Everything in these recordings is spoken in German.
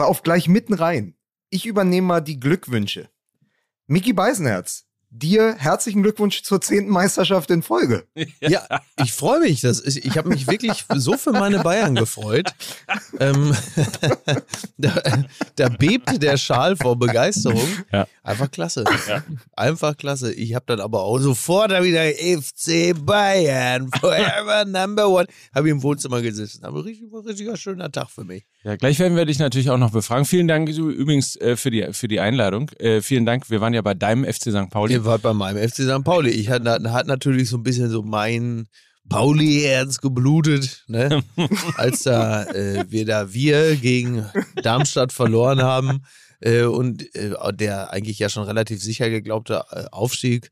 war auf gleich mitten rein. Ich übernehme mal die Glückwünsche. Mickey Beisenherz, dir herzlichen Glückwunsch zur zehnten Meisterschaft in Folge. Ja, ich freue mich. Das ist, ich habe mich wirklich so für meine Bayern gefreut. Ähm, da, da, bebte der Schal vor Begeisterung. Ja. Einfach klasse. Ja. Einfach klasse. Ich habe dann aber auch sofort wieder FC Bayern, forever number one. Habe ich im Wohnzimmer gesessen. Aber richtig, war ein richtiger schöner Tag für mich. Ja, gleich werden wir dich natürlich auch noch befragen. Vielen Dank übrigens äh, für, die, für die Einladung. Äh, vielen Dank. Wir waren ja bei deinem FC St. Pauli. Ihr wart bei meinem FC St. Pauli. Ich hat, hat natürlich so ein bisschen so mein Pauli-Herz geblutet, ne? als da äh, wir da wir gegen Darmstadt verloren haben äh, und äh, der eigentlich ja schon relativ sicher geglaubte äh, Aufstieg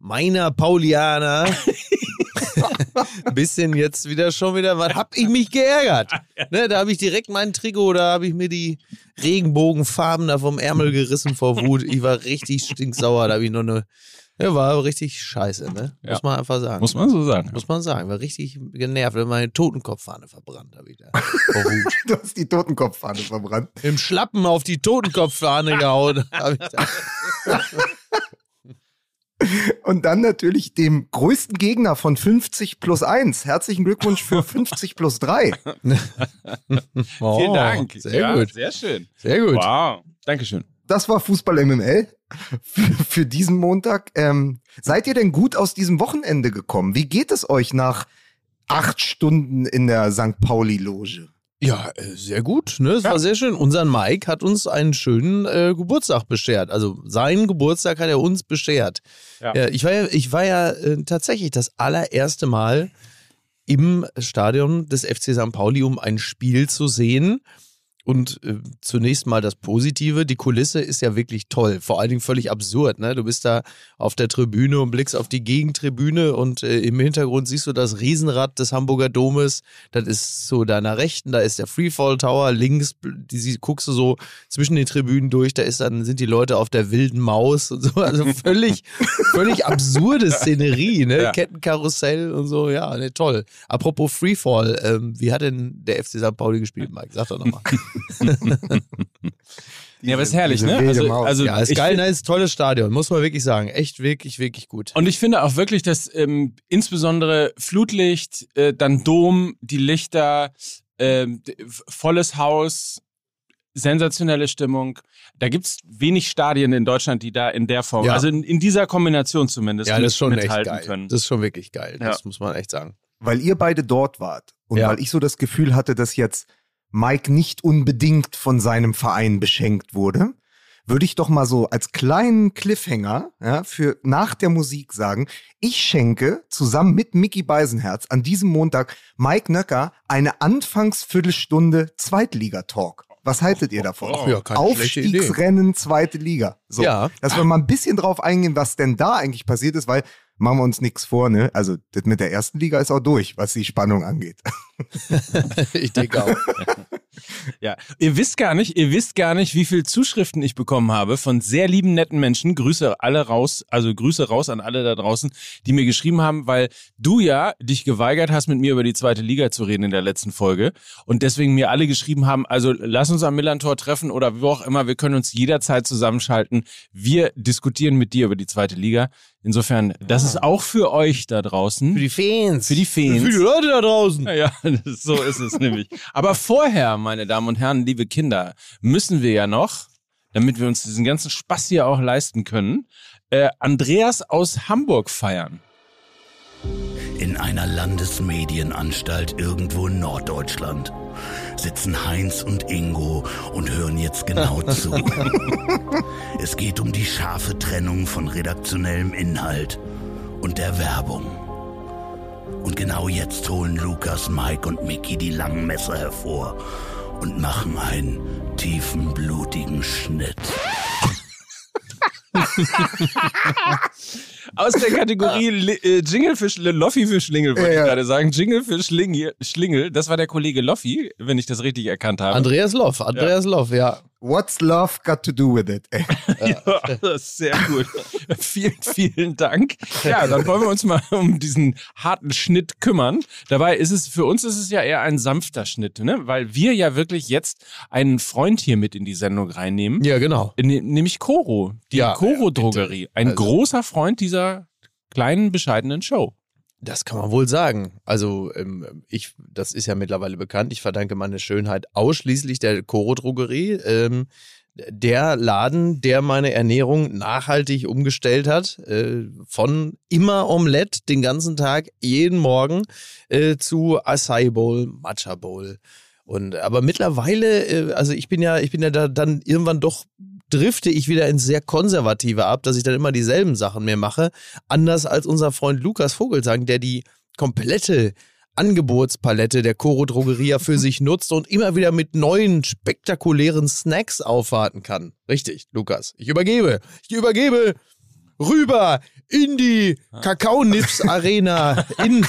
meiner Paulianer bisschen jetzt wieder schon wieder, was hab ich mich geärgert? Ne, da habe ich direkt mein Trikot, da habe ich mir die Regenbogenfarben da vom Ärmel gerissen vor Wut. Ich war richtig stinksauer, da habe ich noch eine ja, war richtig scheiße, ne? Muss ja. man einfach sagen. Muss man so sagen. Muss man sagen. War richtig genervt, wenn meine Totenkopffahne verbrannt habe. Vor Wut. du hast die Totenkopffahne verbrannt. Im Schlappen auf die Totenkopffahne gehauen. ich da. Und dann natürlich dem größten Gegner von 50 plus 1. Herzlichen Glückwunsch für 50 plus 3. oh, Vielen Dank. Sehr ja, gut. Sehr schön. Sehr gut. Wow. Dankeschön. Das war Fußball MML für, für diesen Montag. Ähm, seid ihr denn gut aus diesem Wochenende gekommen? Wie geht es euch nach acht Stunden in der St. Pauli-Loge? Ja, äh, sehr gut. Ne? Es ja. war sehr schön. Unser Mike hat uns einen schönen äh, Geburtstag beschert. Also seinen Geburtstag hat er uns beschert. Ja. Ja, ich war ja, ich war ja äh, tatsächlich das allererste Mal im Stadion des FC St. Pauli, um ein Spiel zu sehen. Und äh, zunächst mal das Positive, die Kulisse ist ja wirklich toll, vor allen Dingen völlig absurd. Ne? Du bist da auf der Tribüne und blickst auf die Gegentribüne und äh, im Hintergrund siehst du das Riesenrad des Hamburger Domes. Das ist so deiner Rechten, da ist der Freefall Tower, links die, guckst du so zwischen den Tribünen durch, da ist dann sind die Leute auf der wilden Maus und so. Also völlig, völlig absurde Szenerie, ne? Ja. Kettenkarussell und so, ja, ne, toll. Apropos Freefall, ähm, wie hat denn der FC St. Pauli gespielt, Mike? Sag doch nochmal. ja, aber ist herrlich, ne? Also, also, ja, ist geil, ne? ist ein tolles Stadion, muss man wirklich sagen. Echt, wirklich, wirklich gut. Und ich finde auch wirklich, dass ähm, insbesondere Flutlicht, äh, dann Dom, die Lichter, äh, volles Haus, sensationelle Stimmung. Da gibt es wenig Stadien in Deutschland, die da in der Form, ja. also in, in, dieser Kombination zumindest, ja, das ist schon mithalten echt geil. können. Das ist schon wirklich geil, das ja. muss man echt sagen. Weil ihr beide dort wart und ja. weil ich so das Gefühl hatte, dass jetzt Mike nicht unbedingt von seinem Verein beschenkt wurde, würde ich doch mal so als kleinen Cliffhanger ja, für nach der Musik sagen, ich schenke zusammen mit Mickey Beisenherz an diesem Montag Mike Nöcker eine Anfangsviertelstunde Zweitliga-Talk. Was haltet ihr davon? Oh, ja, Aufstiegsrennen, zweite Liga. So, ja. dass wir mal ein bisschen drauf eingehen, was denn da eigentlich passiert ist, weil machen wir uns nichts vor, ne? Also das mit der ersten Liga ist auch durch, was die Spannung angeht. ich denke auch. Ja, ihr wisst gar nicht, ihr wisst gar nicht, wie viele Zuschriften ich bekommen habe von sehr lieben, netten Menschen. Grüße alle raus, also Grüße raus an alle da draußen, die mir geschrieben haben, weil du ja dich geweigert hast, mit mir über die zweite Liga zu reden in der letzten Folge und deswegen mir alle geschrieben haben, also lass uns am Millantor treffen oder wo auch immer, wir können uns jederzeit zusammenschalten. Wir diskutieren mit dir über die zweite Liga. Insofern, das ist auch für euch da draußen. Für die Fans. Für die Fans. Für die Leute da draußen. Ja, ja so ist es nämlich. Aber vorher, meine Damen und Herren, liebe Kinder, müssen wir ja noch, damit wir uns diesen ganzen Spaß hier auch leisten können, äh, Andreas aus Hamburg feiern. In einer Landesmedienanstalt irgendwo in Norddeutschland sitzen Heinz und Ingo und hören jetzt genau zu. es geht um die scharfe Trennung von redaktionellem Inhalt und der Werbung. Und genau jetzt holen Lukas, Mike und Mickey die langen Messer hervor und machen einen tiefen, blutigen Schnitt. Aus der Kategorie äh, Jingle für Schlingel, Loffi für Schlingel, wollte ja, ich gerade sagen. Jingle für Schlingel, Schlingel, das war der Kollege Loffi, wenn ich das richtig erkannt habe. Andreas Loff, Andreas ja. Loff, ja. What's love got to do with it? ja, das ist sehr gut. vielen, vielen Dank. Ja, dann wollen wir uns mal um diesen harten Schnitt kümmern. Dabei ist es, für uns ist es ja eher ein sanfter Schnitt, ne? Weil wir ja wirklich jetzt einen Freund hier mit in die Sendung reinnehmen. Ja, genau. Nämlich Coro, die ja, Coro-Drogerie. Ein also. großer Freund dieser kleinen, bescheidenen Show. Das kann man wohl sagen. Also ähm, ich, das ist ja mittlerweile bekannt. Ich verdanke meine Schönheit ausschließlich der Coro Drogerie. Ähm, der Laden, der meine Ernährung nachhaltig umgestellt hat, äh, von immer Omelette den ganzen Tag, jeden Morgen, äh, zu Acai Bowl, Matcha Bowl. Und aber mittlerweile, äh, also ich bin ja, ich bin ja da dann irgendwann doch drifte ich wieder ins sehr konservative ab, dass ich dann immer dieselben Sachen mehr mache. Anders als unser Freund Lukas Vogelsang, der die komplette Angebotspalette der Coro Drogeria für sich nutzt und immer wieder mit neuen spektakulären Snacks aufwarten kann. Richtig, Lukas. Ich übergebe. Ich übergebe rüber in die Kakaonips Arena. In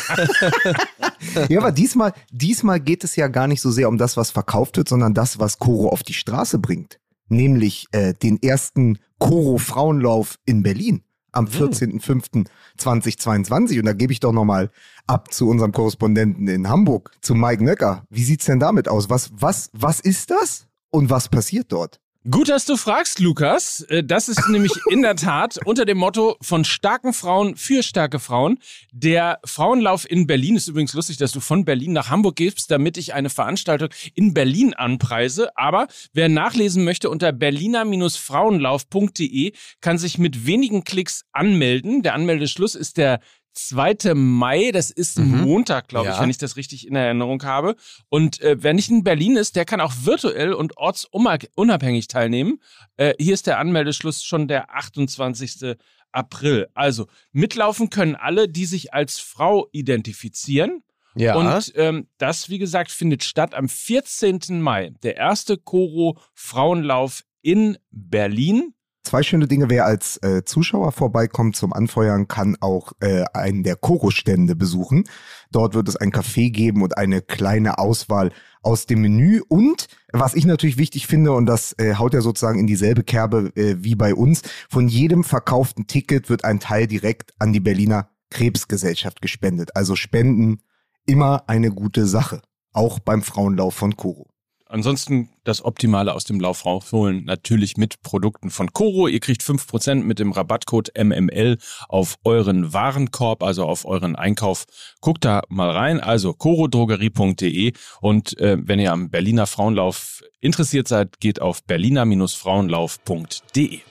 ja, aber diesmal, diesmal geht es ja gar nicht so sehr um das, was verkauft wird, sondern das, was Coro auf die Straße bringt nämlich äh, den ersten Koro Frauenlauf in Berlin am 14.05.2022. Hm. Und da gebe ich doch nochmal ab zu unserem Korrespondenten in Hamburg, zu Mike Nöcker. Wie sieht's denn damit aus? Was, was, was ist das und was passiert dort? Gut, dass du fragst, Lukas. Äh, das ist nämlich in der Tat unter dem Motto von starken Frauen für starke Frauen. Der Frauenlauf in Berlin ist übrigens lustig, dass du von Berlin nach Hamburg gehst, damit ich eine Veranstaltung in Berlin anpreise. Aber wer nachlesen möchte unter berliner-frauenlauf.de kann sich mit wenigen Klicks anmelden. Der Anmeldeschluss ist der 2. Mai, das ist ein mhm. Montag, glaube ich, wenn ich das richtig in Erinnerung habe. Und äh, wer nicht in Berlin ist, der kann auch virtuell und ortsunabhängig teilnehmen. Äh, hier ist der Anmeldeschluss schon der 28. April. Also mitlaufen können alle, die sich als Frau identifizieren. Ja. Und ähm, das, wie gesagt, findet statt am 14. Mai. Der erste Koro Frauenlauf in Berlin. Zwei schöne Dinge, wer als äh, Zuschauer vorbeikommt zum Anfeuern, kann auch äh, einen der Koro-Stände besuchen. Dort wird es ein Café geben und eine kleine Auswahl aus dem Menü. Und was ich natürlich wichtig finde, und das äh, haut ja sozusagen in dieselbe Kerbe äh, wie bei uns, von jedem verkauften Ticket wird ein Teil direkt an die Berliner Krebsgesellschaft gespendet. Also Spenden immer eine gute Sache. Auch beim Frauenlauf von Koro. Ansonsten das Optimale aus dem Lauf rausholen, natürlich mit Produkten von Coro. Ihr kriegt 5% mit dem Rabattcode MML auf euren Warenkorb, also auf euren Einkauf. Guckt da mal rein, also corodrogerie.de und äh, wenn ihr am Berliner Frauenlauf interessiert seid, geht auf berliner-frauenlauf.de.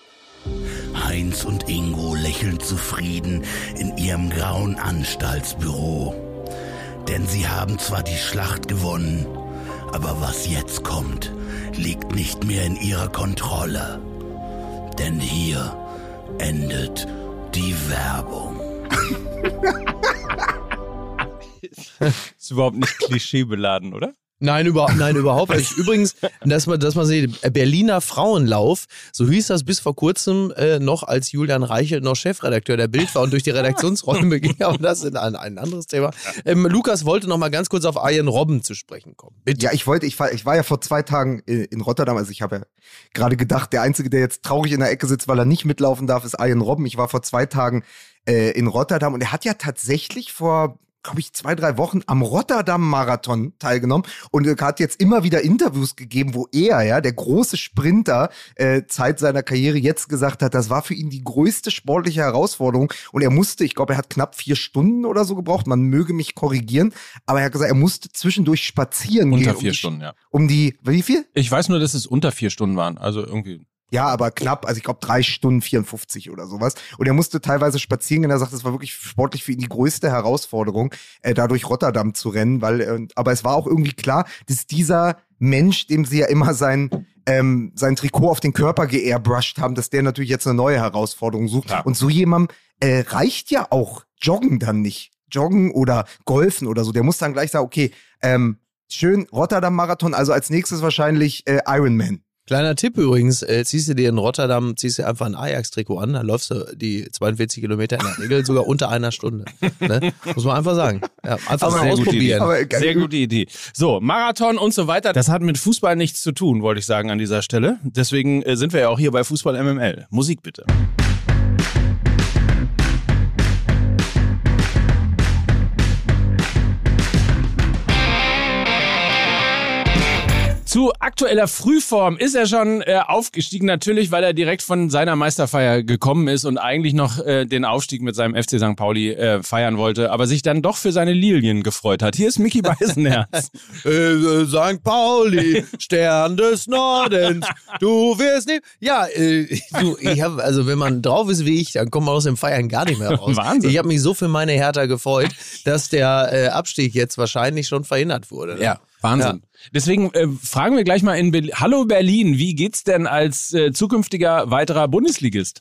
Heinz und Ingo lächeln zufrieden in ihrem grauen Anstaltsbüro. Denn sie haben zwar die Schlacht gewonnen, aber was jetzt kommt, liegt nicht mehr in ihrer Kontrolle. Denn hier endet die Werbung. ist überhaupt nicht klischeebeladen, oder? Nein, über, nein, überhaupt nicht. Übrigens, dass man, dass man sieht, Berliner Frauenlauf, so hieß das bis vor kurzem äh, noch, als Julian Reichelt noch Chefredakteur der Bild war und durch die Redaktionsräume ging, aber das ist ein, ein anderes Thema. Ähm, Lukas wollte noch mal ganz kurz auf Ian Robben zu sprechen kommen. Bitte. Ja, ich wollte, ich war, ich war ja vor zwei Tagen in Rotterdam, also ich habe ja gerade gedacht, der Einzige, der jetzt traurig in der Ecke sitzt, weil er nicht mitlaufen darf, ist Ian Robben. Ich war vor zwei Tagen äh, in Rotterdam und er hat ja tatsächlich vor glaube ich, zwei, drei Wochen am Rotterdam-Marathon teilgenommen und hat jetzt immer wieder Interviews gegeben, wo er, ja, der große Sprinter, äh, Zeit seiner Karriere jetzt gesagt hat, das war für ihn die größte sportliche Herausforderung und er musste, ich glaube, er hat knapp vier Stunden oder so gebraucht, man möge mich korrigieren, aber er hat gesagt, er musste zwischendurch spazieren unter gehen. Unter vier um Stunden, ja. Um die, wie viel? Ich weiß nur, dass es unter vier Stunden waren, also irgendwie ja, aber knapp, also ich glaube drei Stunden 54 oder sowas. Und er musste teilweise spazieren gehen. Er sagt, das war wirklich sportlich für ihn die größte Herausforderung, äh, da durch Rotterdam zu rennen. Weil, äh, aber es war auch irgendwie klar, dass dieser Mensch, dem sie ja immer sein, ähm, sein Trikot auf den Körper geairbrushed haben, dass der natürlich jetzt eine neue Herausforderung sucht. Ja. Und so jemandem äh, reicht ja auch Joggen dann nicht. Joggen oder Golfen oder so. Der muss dann gleich sagen, okay, ähm, schön Rotterdam-Marathon, also als nächstes wahrscheinlich äh, Ironman. Kleiner Tipp übrigens, äh, ziehst du dir in Rotterdam, ziehst du einfach ein Ajax-Trikot an, dann läufst du die 42 Kilometer in der Regel sogar unter einer Stunde. Ne? Muss man einfach sagen. Ja, einfach Aber mal ausprobieren. Aber, Sehr gute Idee. So, Marathon und so weiter, das hat mit Fußball nichts zu tun, wollte ich sagen an dieser Stelle. Deswegen äh, sind wir ja auch hier bei Fußball MML. Musik bitte. Zu aktueller Frühform ist er schon äh, aufgestiegen, natürlich, weil er direkt von seiner Meisterfeier gekommen ist und eigentlich noch äh, den Aufstieg mit seinem FC St. Pauli äh, feiern wollte, aber sich dann doch für seine Lilien gefreut hat. Hier ist Mickey Beisenherz. äh, St. Pauli, Stern des Nordens, du wirst nicht. Ja, äh, du, ich hab, also wenn man drauf ist wie ich, dann kommt man aus dem Feiern gar nicht mehr raus. Wahnsinn. Ich habe mich so für meine Hertha gefreut, dass der äh, Abstieg jetzt wahrscheinlich schon verhindert wurde. Ne? Ja. Wahnsinn. Ja. Deswegen äh, fragen wir gleich mal in Berlin. Hallo Berlin, wie geht's denn als äh, zukünftiger weiterer Bundesligist?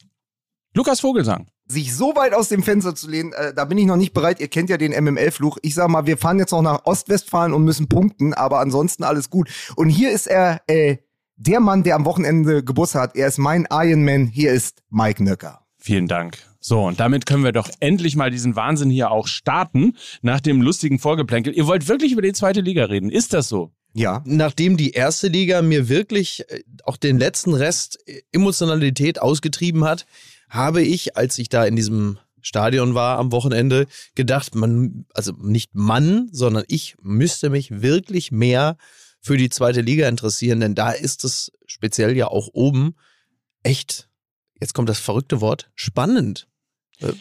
Lukas Vogelsang. Sich so weit aus dem Fenster zu lehnen, äh, da bin ich noch nicht bereit. Ihr kennt ja den MML-Fluch. Ich sag mal, wir fahren jetzt noch nach Ostwestfalen und müssen punkten, aber ansonsten alles gut. Und hier ist er, äh, der Mann, der am Wochenende Geburtstag hat. Er ist mein Ironman. Hier ist Mike Nöcker. Vielen Dank. So, und damit können wir doch endlich mal diesen Wahnsinn hier auch starten, nach dem lustigen Vorgeplänkel. Ihr wollt wirklich über die zweite Liga reden. Ist das so? Ja. Nachdem die erste Liga mir wirklich äh, auch den letzten Rest äh, Emotionalität ausgetrieben hat, habe ich, als ich da in diesem Stadion war am Wochenende, gedacht, man, also nicht Mann, sondern ich müsste mich wirklich mehr für die zweite Liga interessieren, denn da ist es speziell ja auch oben echt, jetzt kommt das verrückte Wort, spannend. Äh,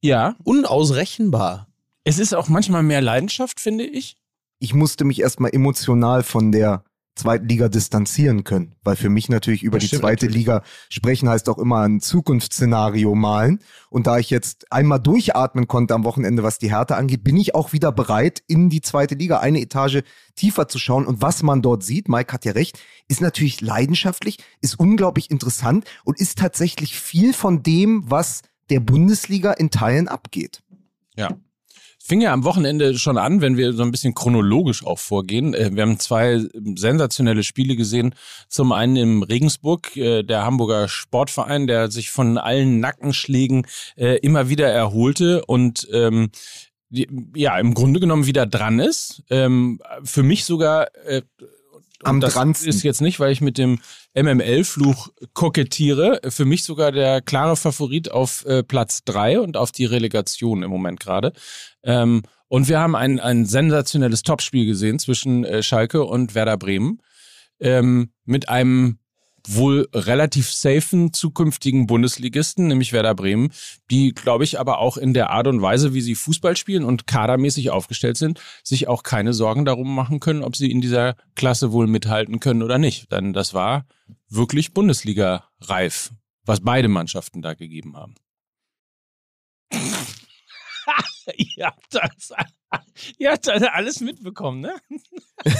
ja. Unausrechenbar. Es ist auch manchmal mehr Leidenschaft, finde ich. Ich musste mich erstmal emotional von der zweiten Liga distanzieren können, weil für mich natürlich über das die zweite natürlich. Liga sprechen heißt auch immer ein Zukunftsszenario malen. Und da ich jetzt einmal durchatmen konnte am Wochenende, was die Härte angeht, bin ich auch wieder bereit, in die zweite Liga eine Etage tiefer zu schauen. Und was man dort sieht, Mike hat ja recht, ist natürlich leidenschaftlich, ist unglaublich interessant und ist tatsächlich viel von dem, was der Bundesliga in Teilen abgeht. Ja. Fing ja am Wochenende schon an, wenn wir so ein bisschen chronologisch auch vorgehen. Äh, wir haben zwei sensationelle Spiele gesehen. Zum einen im Regensburg, äh, der Hamburger Sportverein, der sich von allen Nackenschlägen äh, immer wieder erholte und ähm, ja, im Grunde genommen wieder dran ist. Ähm, für mich sogar am das dransten. ist jetzt nicht, weil ich mit dem MML-Fluch kokettiere. Für mich sogar der klare Favorit auf äh, Platz drei und auf die Relegation im Moment gerade. Ähm, und wir haben ein, ein sensationelles Topspiel gesehen zwischen äh, Schalke und Werder Bremen. Ähm, mit einem wohl relativ safen zukünftigen Bundesligisten, nämlich Werder Bremen, die, glaube ich, aber auch in der Art und Weise, wie sie Fußball spielen und kadermäßig aufgestellt sind, sich auch keine Sorgen darum machen können, ob sie in dieser Klasse wohl mithalten können oder nicht. Denn das war wirklich Bundesliga-reif, was beide Mannschaften da gegeben haben. ihr, habt das, ihr habt das alles mitbekommen, ne?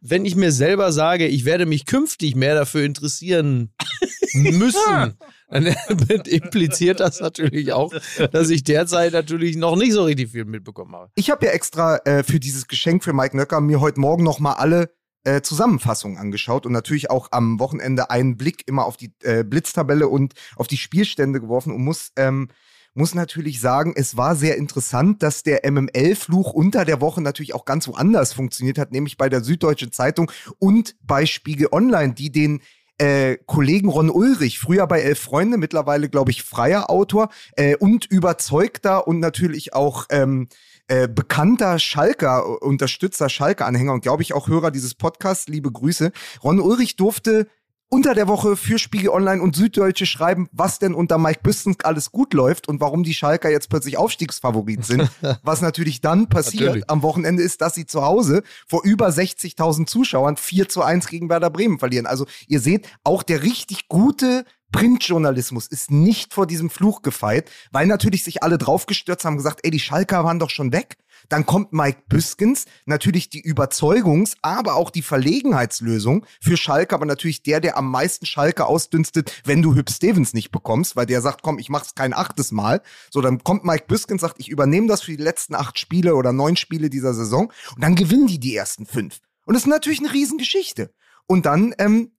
wenn ich mir selber sage, ich werde mich künftig mehr dafür interessieren müssen, dann impliziert das natürlich auch, dass ich derzeit natürlich noch nicht so richtig viel mitbekommen habe. Ich habe ja extra äh, für dieses Geschenk für Mike Nöcker mir heute Morgen nochmal alle äh, Zusammenfassungen angeschaut und natürlich auch am Wochenende einen Blick immer auf die äh, Blitztabelle und auf die Spielstände geworfen und muss ähm, muss natürlich sagen, es war sehr interessant, dass der MML-Fluch unter der Woche natürlich auch ganz woanders funktioniert hat, nämlich bei der Süddeutschen Zeitung und bei Spiegel Online, die den äh, Kollegen Ron Ulrich, früher bei Elf Freunde, mittlerweile, glaube ich, freier Autor äh, und überzeugter und natürlich auch ähm, äh, bekannter Schalker, Unterstützer, Schalker-Anhänger und glaube ich auch Hörer dieses Podcasts, liebe Grüße. Ron Ulrich durfte unter der Woche für Spiegel Online und Süddeutsche schreiben, was denn unter Mike Büstens alles gut läuft und warum die Schalker jetzt plötzlich Aufstiegsfavorit sind. was natürlich dann passiert natürlich. am Wochenende ist, dass sie zu Hause vor über 60.000 Zuschauern 4 zu 1 gegen Werder Bremen verlieren. Also ihr seht, auch der richtig gute Printjournalismus ist nicht vor diesem Fluch gefeit, weil natürlich sich alle draufgestürzt haben, gesagt, ey, die Schalker waren doch schon weg. Dann kommt Mike Büskens, natürlich die Überzeugungs-, aber auch die Verlegenheitslösung für Schalke, aber natürlich der, der am meisten Schalke ausdünstet, wenn du Hüb Stevens nicht bekommst, weil der sagt, komm, ich mach's kein achtes Mal. So, dann kommt Mike Büskens, sagt, ich übernehme das für die letzten acht Spiele oder neun Spiele dieser Saison und dann gewinnen die die ersten fünf. Und das ist natürlich eine Riesengeschichte. Und dann ähm,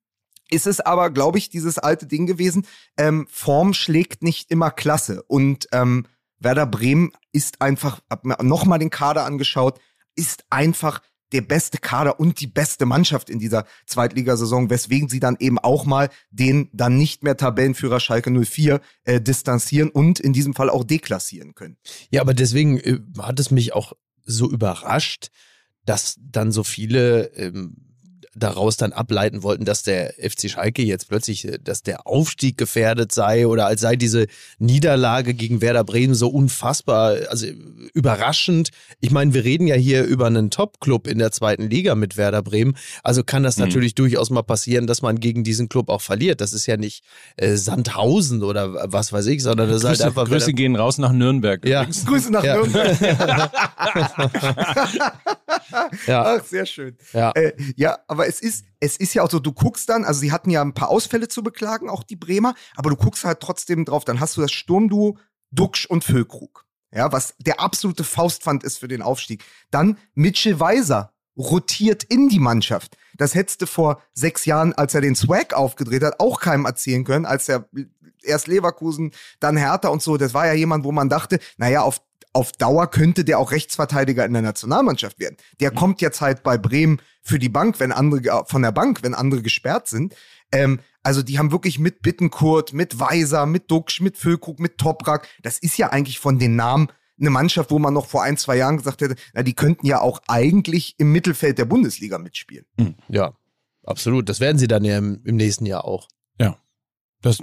ist es aber, glaube ich, dieses alte Ding gewesen, ähm, Form schlägt nicht immer Klasse. Und ähm, Werder Bremen ist einfach, hab mir nochmal den Kader angeschaut, ist einfach der beste Kader und die beste Mannschaft in dieser Zweitligasaison, weswegen sie dann eben auch mal den dann nicht mehr Tabellenführer Schalke 04 äh, distanzieren und in diesem Fall auch deklassieren können. Ja, aber deswegen äh, hat es mich auch so überrascht, dass dann so viele ähm, daraus dann ableiten wollten, dass der FC Schalke jetzt plötzlich, äh, dass der Aufstieg gefährdet sei oder als sei diese Niederlage gegen Werder Bremen so unfassbar, also überraschend. Ich meine, wir reden ja hier über einen Top-Club in der zweiten Liga mit Werder Bremen, also kann das mhm. natürlich durchaus mal passieren, dass man gegen diesen Club auch verliert. Das ist ja nicht äh, Sandhausen oder was weiß ich, sondern das Grüße, ist halt einfach. Grüße gehen raus nach Nürnberg. Ja. Grüße nach ja. Nürnberg. ja. Ach, sehr schön. Ja, äh, ja aber aber es ist, es ist ja auch so, du guckst dann, also sie hatten ja ein paar Ausfälle zu beklagen, auch die Bremer, aber du guckst halt trotzdem drauf, dann hast du das Sturmduo Duxch und Füllkrug. Ja, was der absolute Faustpfand ist für den Aufstieg. Dann Mitchell Weiser rotiert in die Mannschaft. Das hättest du vor sechs Jahren, als er den Swag aufgedreht hat, auch keinem erzählen können, als er erst Leverkusen, dann Hertha und so. Das war ja jemand, wo man dachte, naja, auf auf Dauer könnte der auch Rechtsverteidiger in der Nationalmannschaft werden. Der mhm. kommt jetzt halt bei Bremen für die Bank, wenn andere von der Bank, wenn andere gesperrt sind. Ähm, also die haben wirklich mit Bittenkurt, mit Weiser, mit Duxch, mit Füllkrug, mit Toprak. Das ist ja eigentlich von den Namen eine Mannschaft, wo man noch vor ein, zwei Jahren gesagt hätte, na, die könnten ja auch eigentlich im Mittelfeld der Bundesliga mitspielen. Mhm. Ja, absolut. Das werden sie dann ja im, im nächsten Jahr auch. Ja. Das,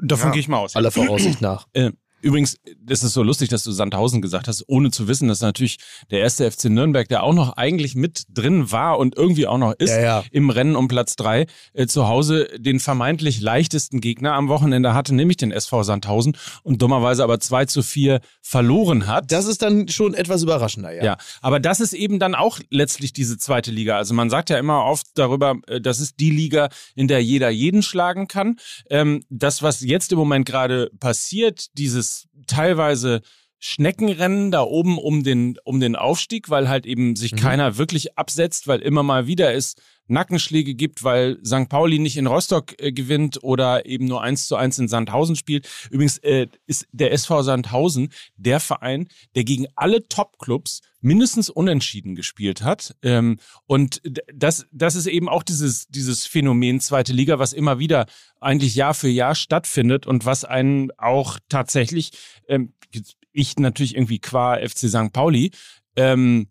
davon ja. gehe ich mal aus. Aller Voraussicht nach. Äh, Übrigens, das ist so lustig, dass du Sandhausen gesagt hast, ohne zu wissen, dass natürlich der erste FC Nürnberg, der auch noch eigentlich mit drin war und irgendwie auch noch ist ja, ja. im Rennen um Platz drei, äh, zu Hause den vermeintlich leichtesten Gegner am Wochenende hatte, nämlich den SV Sandhausen und dummerweise aber 2 zu 4 verloren hat. Das ist dann schon etwas überraschender, ja. Ja, aber das ist eben dann auch letztlich diese zweite Liga. Also man sagt ja immer oft darüber, äh, das ist die Liga, in der jeder jeden schlagen kann. Ähm, das, was jetzt im Moment gerade passiert, dieses teilweise Schneckenrennen da oben um den, um den Aufstieg, weil halt eben sich mhm. keiner wirklich absetzt, weil immer mal wieder es Nackenschläge gibt, weil St. Pauli nicht in Rostock äh, gewinnt oder eben nur eins zu eins in Sandhausen spielt. Übrigens äh, ist der SV Sandhausen der Verein, der gegen alle Top-Clubs mindestens unentschieden gespielt hat. Ähm, und das, das ist eben auch dieses, dieses Phänomen zweite Liga, was immer wieder eigentlich Jahr für Jahr stattfindet und was einen auch tatsächlich, ähm, ich natürlich irgendwie qua FC St. Pauli, ähm,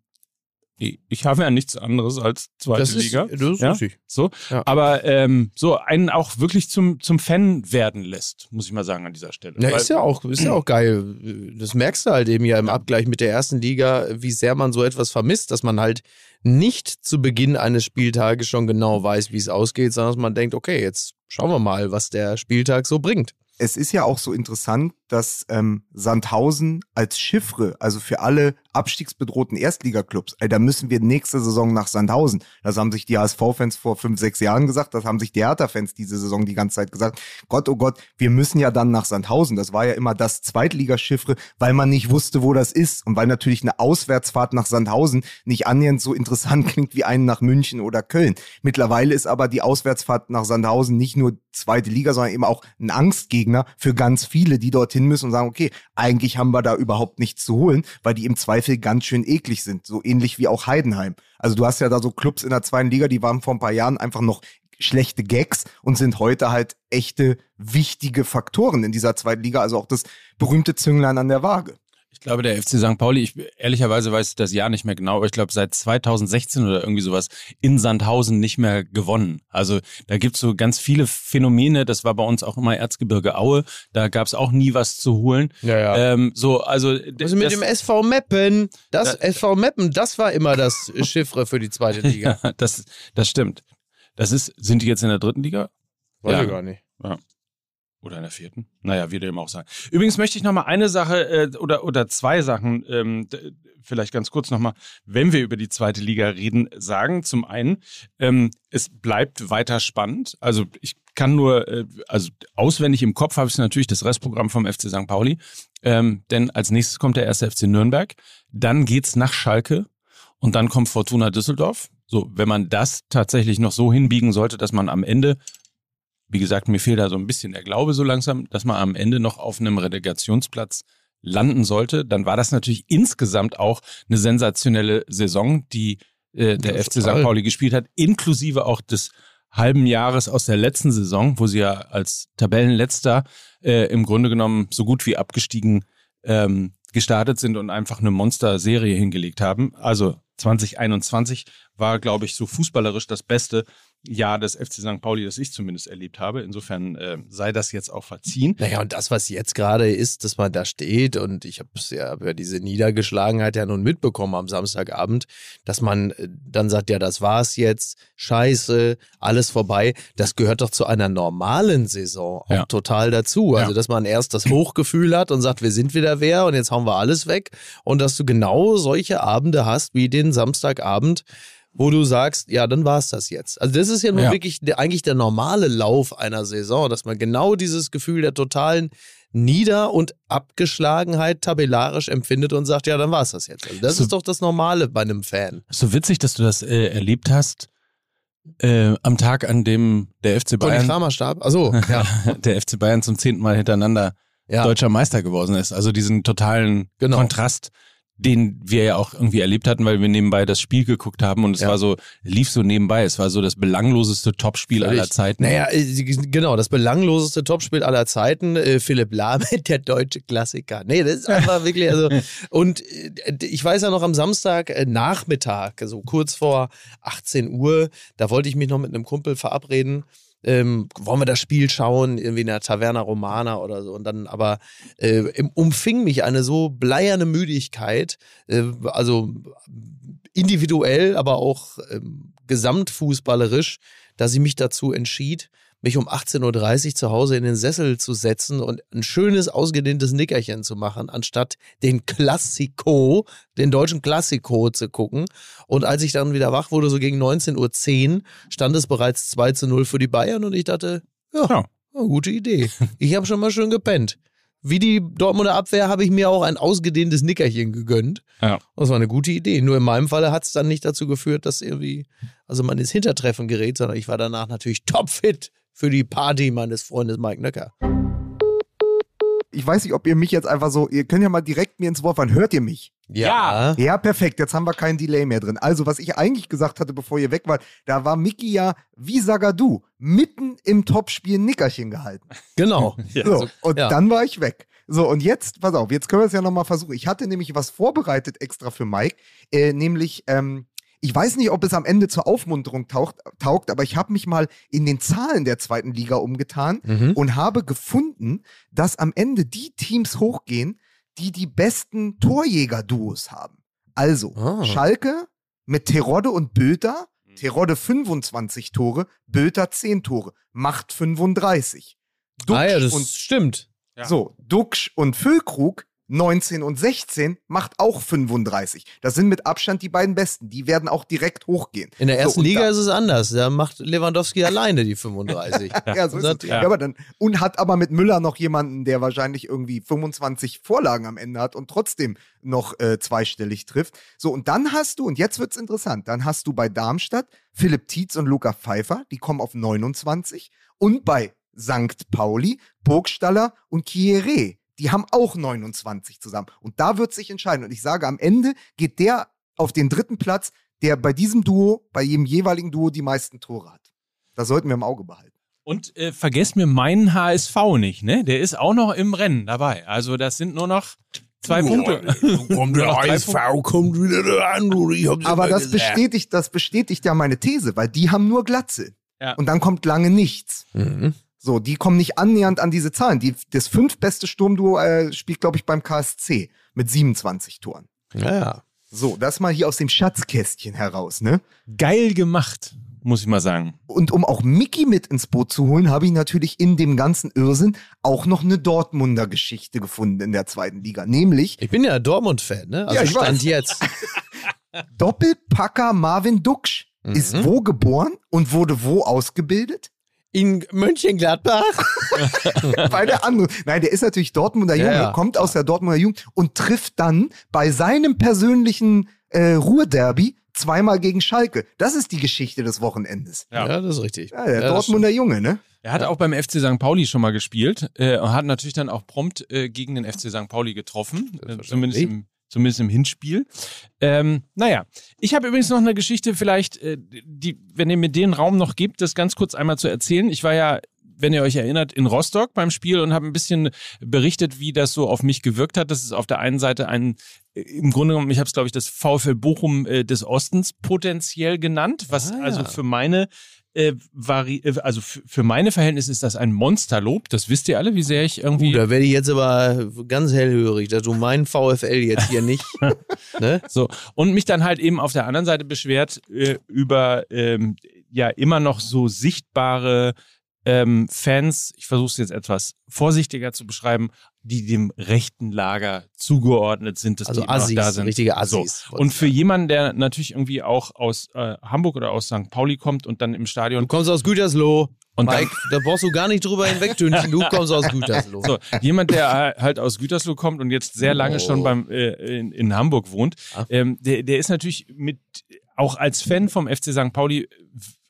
ich habe ja nichts anderes als zweite das Liga. Ist, das ist ja? richtig. So, ja. aber ähm, so einen auch wirklich zum zum Fan werden lässt, muss ich mal sagen an dieser Stelle. Ja, ist ja auch ist ja auch geil. Das merkst du halt eben ja im Abgleich mit der ersten Liga, wie sehr man so etwas vermisst, dass man halt nicht zu Beginn eines Spieltages schon genau weiß, wie es ausgeht, sondern dass man denkt, okay, jetzt schauen wir mal, was der Spieltag so bringt es ist ja auch so interessant, dass ähm, Sandhausen als Chiffre, also für alle abstiegsbedrohten Erstligaklubs, da müssen wir nächste Saison nach Sandhausen. Das haben sich die HSV-Fans vor fünf, sechs Jahren gesagt, das haben sich die Hertha-Fans diese Saison die ganze Zeit gesagt. Gott, oh Gott, wir müssen ja dann nach Sandhausen. Das war ja immer das Zweitligaschiffre, weil man nicht wusste, wo das ist und weil natürlich eine Auswärtsfahrt nach Sandhausen nicht annähernd so interessant klingt wie einen nach München oder Köln. Mittlerweile ist aber die Auswärtsfahrt nach Sandhausen nicht nur zweite Liga, sondern eben auch ein Angstgegner für ganz viele, die dorthin müssen und sagen, okay, eigentlich haben wir da überhaupt nichts zu holen, weil die im Zweifel ganz schön eklig sind. So ähnlich wie auch Heidenheim. Also du hast ja da so Clubs in der zweiten Liga, die waren vor ein paar Jahren einfach noch schlechte Gags und sind heute halt echte wichtige Faktoren in dieser zweiten Liga. Also auch das berühmte Zünglein an der Waage. Ich glaube, der FC St. Pauli, ich ehrlicherweise weiß das Jahr nicht mehr genau, aber ich glaube, seit 2016 oder irgendwie sowas in Sandhausen nicht mehr gewonnen. Also da gibt's so ganz viele Phänomene, das war bei uns auch immer Erzgebirge Aue, da gab's auch nie was zu holen. Ja, ja. Ähm, so, also, also mit das, dem SV Meppen, das, das SV Meppen, das war immer das Chiffre für die zweite Liga. ja, das, das stimmt. Das ist, sind die jetzt in der dritten Liga? Weiß ja. ich gar nicht. Ja. Oder in der vierten? Naja, wie dem auch sein. Übrigens möchte ich noch mal eine Sache äh, oder, oder zwei Sachen, ähm, vielleicht ganz kurz noch mal, wenn wir über die zweite Liga reden, sagen. Zum einen, ähm, es bleibt weiter spannend. Also ich kann nur, äh, also auswendig im Kopf habe ich natürlich das Restprogramm vom FC St. Pauli. Ähm, denn als nächstes kommt der erste FC Nürnberg. Dann geht's nach Schalke und dann kommt Fortuna Düsseldorf. So, wenn man das tatsächlich noch so hinbiegen sollte, dass man am Ende, wie gesagt, mir fehlt da so ein bisschen der Glaube so langsam, dass man am Ende noch auf einem Relegationsplatz landen sollte, dann war das natürlich insgesamt auch eine sensationelle Saison, die äh, der FC St. Pauli gespielt hat, inklusive auch des halben Jahres aus der letzten Saison, wo sie ja als Tabellenletzter äh, im Grunde genommen so gut wie abgestiegen ähm, gestartet sind und einfach eine Monster-Serie hingelegt haben. Also 2021 war, glaube ich, so fußballerisch das Beste, Jahr des FC St. Pauli, das ich zumindest erlebt habe. Insofern äh, sei das jetzt auch verziehen. Naja, und das, was jetzt gerade ist, dass man da steht und ich habe ja, hab ja diese Niedergeschlagenheit ja nun mitbekommen am Samstagabend, dass man äh, dann sagt, ja, das war's jetzt, scheiße, alles vorbei. Das gehört doch zu einer normalen Saison auch ja. total dazu. Also, dass man erst das Hochgefühl hat und sagt, wir sind wieder wer und jetzt hauen wir alles weg. Und dass du genau solche Abende hast wie den Samstagabend, wo du sagst, ja, dann war es das jetzt. Also das ist ja nun ja. wirklich der, eigentlich der normale Lauf einer Saison, dass man genau dieses Gefühl der totalen Nieder- und Abgeschlagenheit tabellarisch empfindet und sagt, ja, dann war es das jetzt. Also das so, ist doch das Normale bei einem Fan. So witzig, dass du das äh, erlebt hast. Äh, am Tag, an dem der FC Bayern. Kramer starb. Achso, ja. der FC Bayern zum zehnten Mal hintereinander ja. deutscher Meister geworden ist. Also diesen totalen genau. Kontrast den wir ja auch irgendwie erlebt hatten, weil wir nebenbei das Spiel geguckt haben und es ja. war so, lief so nebenbei. Es war so das belangloseste Topspiel aller Zeiten. Naja, äh, genau, das belangloseste Topspiel aller Zeiten. Äh, Philipp Lahm, der deutsche Klassiker. Nee, das ist einfach wirklich, also, und äh, ich weiß ja noch am Samstag Nachmittag, so kurz vor 18 Uhr, da wollte ich mich noch mit einem Kumpel verabreden ähm, wollen wir das Spiel schauen, irgendwie in der Taverna Romana oder so. Und dann aber äh, umfing mich eine so bleierne Müdigkeit, äh, also individuell, aber auch äh, gesamtfußballerisch, dass ich mich dazu entschied, mich um 18.30 Uhr zu Hause in den Sessel zu setzen und ein schönes, ausgedehntes Nickerchen zu machen, anstatt den Klassiko, den deutschen Klassiko zu gucken. Und als ich dann wieder wach wurde, so gegen 19.10 Uhr, stand es bereits 2 zu 0 für die Bayern und ich dachte, ja, ja. gute Idee. Ich habe schon mal schön gepennt. Wie die Dortmunder Abwehr habe ich mir auch ein ausgedehntes Nickerchen gegönnt. Ja. Das war eine gute Idee. Nur in meinem Falle hat es dann nicht dazu geführt, dass irgendwie, also man ins Hintertreffen gerät, sondern ich war danach natürlich topfit für die Party meines Freundes Mike Nöcker. Ich weiß nicht, ob ihr mich jetzt einfach so, ihr könnt ja mal direkt mir ins Wort fahren. Hört ihr mich? Ja. Ja, perfekt. Jetzt haben wir keinen Delay mehr drin. Also, was ich eigentlich gesagt hatte, bevor ihr weg wart, da war Mickey ja wie Sagadu mitten im Topspiel Nickerchen gehalten. Genau. So, also, und ja. dann war ich weg. So, und jetzt, pass auf, jetzt können wir es ja nochmal versuchen. Ich hatte nämlich was vorbereitet extra für Mike, äh, nämlich ähm, ich weiß nicht, ob es am Ende zur Aufmunterung taucht, taugt, aber ich habe mich mal in den Zahlen der zweiten Liga umgetan mhm. und habe gefunden, dass am Ende die Teams hochgehen, die die besten Torjäger-Duos haben. Also oh. Schalke mit Terodde und Böter. Mhm. Terodde 25 Tore, Böter 10 Tore, macht 35. Duxch ah ja, das und, stimmt. Ja. So, Duxch und Füllkrug 19 und 16 macht auch 35. Das sind mit Abstand die beiden besten. Die werden auch direkt hochgehen. In der ersten so, Liga ist es anders. Da macht Lewandowski alleine die 35. ja, so ist es. Ja. aber dann, und hat aber mit Müller noch jemanden, der wahrscheinlich irgendwie 25 Vorlagen am Ende hat und trotzdem noch äh, zweistellig trifft. So, und dann hast du, und jetzt wird's interessant, dann hast du bei Darmstadt Philipp Tietz und Luca Pfeiffer, die kommen auf 29. Und bei St. Pauli, Burgstaller und Kieré die haben auch 29 zusammen. Und da wird sich entscheiden. Und ich sage, am Ende geht der auf den dritten Platz, der bei diesem Duo, bei jedem jeweiligen Duo die meisten Tore hat. Das sollten wir im Auge behalten. Und äh, vergesst mir meinen HSV nicht, ne? Der ist auch noch im Rennen dabei. Also das sind nur noch zwei oh, Punkte. Kommt der HSV kommt wieder der andere. Aber das bestätigt, das bestätigt ja meine These, weil die haben nur Glatze. Ja. Und dann kommt lange nichts. Mhm. So, die kommen nicht annähernd an diese Zahlen. Die, das fünftbeste Sturmduo äh, spielt, glaube ich, beim KSC mit 27 Toren. Ja, ja. So, das mal hier aus dem Schatzkästchen heraus, ne? Geil gemacht, muss ich mal sagen. Und um auch Mickey mit ins Boot zu holen, habe ich natürlich in dem ganzen Irrsinn auch noch eine Dortmunder Geschichte gefunden in der zweiten Liga. Nämlich. Ich bin ja Dortmund-Fan, ne? Also ja, ich stand weiß. jetzt. Doppelpacker Marvin Duksch mhm. ist wo geboren und wurde wo ausgebildet? In Mönchengladbach. bei der andere. Nein, der ist natürlich Dortmunder Junge, ja, kommt aus der Dortmunder Jugend und trifft dann bei seinem persönlichen äh, Ruhrderby zweimal gegen Schalke. Das ist die Geschichte des Wochenendes. Ja, ja das ist richtig. Ja, der ja, Dortmunder Junge, ne? Er hat auch beim FC St. Pauli schon mal gespielt äh, und hat natürlich dann auch prompt äh, gegen den FC St. Pauli getroffen, äh, zumindest im zumindest im Hinspiel. Ähm, naja, ich habe übrigens noch eine Geschichte, vielleicht, äh, die, wenn ihr mir den Raum noch gibt, das ganz kurz einmal zu erzählen. Ich war ja wenn ihr euch erinnert, in Rostock beim Spiel und habe ein bisschen berichtet, wie das so auf mich gewirkt hat. Das ist auf der einen Seite ein, äh, im Grunde genommen, ich habe es, glaube ich, das VfL Bochum äh, des Ostens potenziell genannt, was ah, ja. also für meine äh, vari äh, also für meine Verhältnisse ist das ein Monsterlob. Das wisst ihr alle, wie sehr ich irgendwie. Uh, da werde ich jetzt aber ganz hellhörig, dass du meinen VfL jetzt hier nicht. ne? So. Und mich dann halt eben auf der anderen Seite beschwert äh, über ähm, ja immer noch so sichtbare ähm, Fans, ich versuche es jetzt etwas vorsichtiger zu beschreiben, die dem rechten Lager zugeordnet sind, dass also die Assis, da sind. richtige Assis. So. Und für jemanden, der natürlich irgendwie auch aus äh, Hamburg oder aus St. Pauli kommt und dann im Stadion. Du kommst aus Gütersloh. Und Mike, dann, da brauchst du gar nicht drüber hinwegdünchen. Du kommst aus Gütersloh. So, jemand, der halt aus Gütersloh kommt und jetzt sehr lange oh. schon beim äh, in, in Hamburg wohnt, ähm, der, der ist natürlich mit auch als Fan vom FC St. Pauli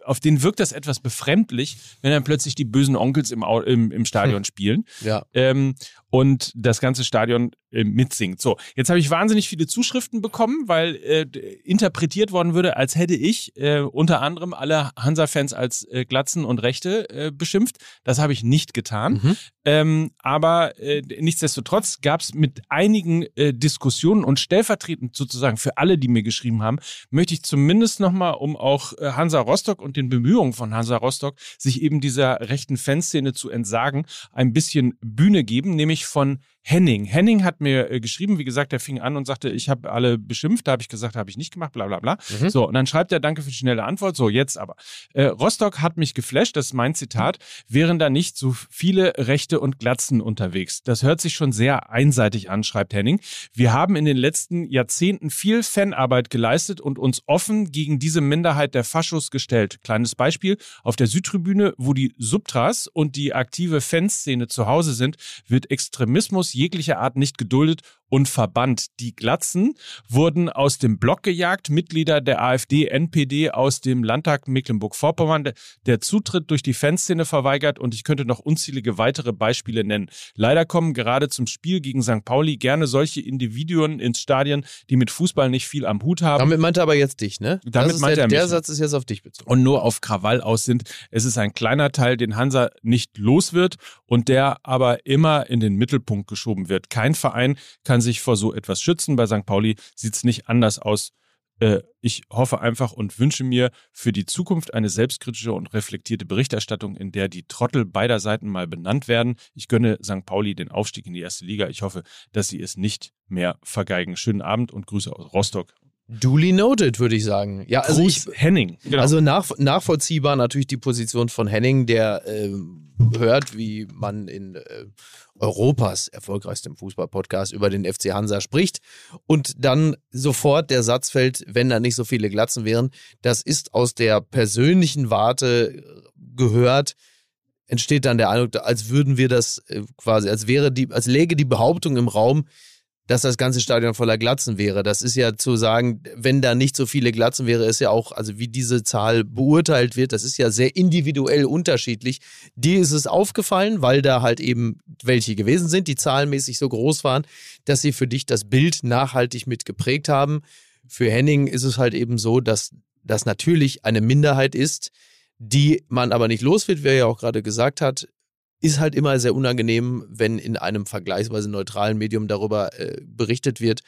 auf den wirkt das etwas befremdlich, wenn dann plötzlich die bösen Onkels im, im, im Stadion spielen. Ja. Ähm, und das ganze Stadion äh, mitsingt. So, jetzt habe ich wahnsinnig viele Zuschriften bekommen, weil äh, interpretiert worden würde, als hätte ich äh, unter anderem alle Hansa-Fans als äh, Glatzen und Rechte äh, beschimpft. Das habe ich nicht getan. Mhm. Ähm, aber äh, nichtsdestotrotz gab es mit einigen äh, Diskussionen und stellvertretend sozusagen für alle, die mir geschrieben haben, möchte ich zumindest nochmal, um auch äh, Hansa Rostock und den Bemühungen von Hansa Rostock, sich eben dieser rechten Fanszene zu entsagen, ein bisschen Bühne geben, nämlich von Henning. Henning hat mir äh, geschrieben, wie gesagt, er fing an und sagte, ich habe alle beschimpft, da habe ich gesagt, habe ich nicht gemacht, bla bla bla. Mhm. So, und dann schreibt er, danke für die schnelle Antwort. So, jetzt aber. Äh, Rostock hat mich geflasht, das ist mein Zitat, wären da nicht so viele Rechte und Glatzen unterwegs. Das hört sich schon sehr einseitig an, schreibt Henning. Wir haben in den letzten Jahrzehnten viel Fanarbeit geleistet und uns offen gegen diese Minderheit der Faschos gestellt. Kleines Beispiel, auf der Südtribüne, wo die Subtras und die aktive Fanszene zu Hause sind, wird Extremismus jeglicher Art nicht geduldet und verbannt. Die Glatzen wurden aus dem Block gejagt, Mitglieder der AfD, NPD aus dem Landtag Mecklenburg-Vorpommern, der Zutritt durch die Fanszene verweigert und ich könnte noch unzählige weitere Beispiele nennen. Leider kommen gerade zum Spiel gegen St. Pauli gerne solche Individuen ins Stadion, die mit Fußball nicht viel am Hut haben. Damit meint er aber jetzt dich, ne? Damit meint der, er mich. Der Satz ist jetzt auf dich bezogen. Und nur auf Krawall aus sind. Es ist ein kleiner Teil, den Hansa nicht los wird und der aber immer in den Mittelpunkt geschoben wird. Kein Verein kann sich vor so etwas schützen. Bei St. Pauli sieht es nicht anders aus. Äh, ich hoffe einfach und wünsche mir für die Zukunft eine selbstkritische und reflektierte Berichterstattung, in der die Trottel beider Seiten mal benannt werden. Ich gönne St. Pauli den Aufstieg in die erste Liga. Ich hoffe, dass sie es nicht mehr vergeigen. Schönen Abend und Grüße aus Rostock. Duly noted, würde ich sagen. Ja, also Gruß ich, Henning. Genau. Also nach, nachvollziehbar natürlich die Position von Henning, der äh, hört, wie man in äh, Europas erfolgreichstem Fußball-Podcast über den FC Hansa spricht und dann sofort der Satz fällt, wenn da nicht so viele Glatzen wären, das ist aus der persönlichen Warte gehört, entsteht dann der Eindruck, als würden wir das äh, quasi, als wäre die, als läge die Behauptung im Raum, dass das ganze Stadion voller Glatzen wäre. Das ist ja zu sagen, wenn da nicht so viele Glatzen wäre, ist ja auch, also wie diese Zahl beurteilt wird, das ist ja sehr individuell unterschiedlich. Dir ist es aufgefallen, weil da halt eben welche gewesen sind, die zahlenmäßig so groß waren, dass sie für dich das Bild nachhaltig mitgeprägt haben. Für Henning ist es halt eben so, dass das natürlich eine Minderheit ist, die man aber nicht los wird, wie er ja auch gerade gesagt hat, ist halt immer sehr unangenehm, wenn in einem vergleichsweise neutralen Medium darüber äh, berichtet wird.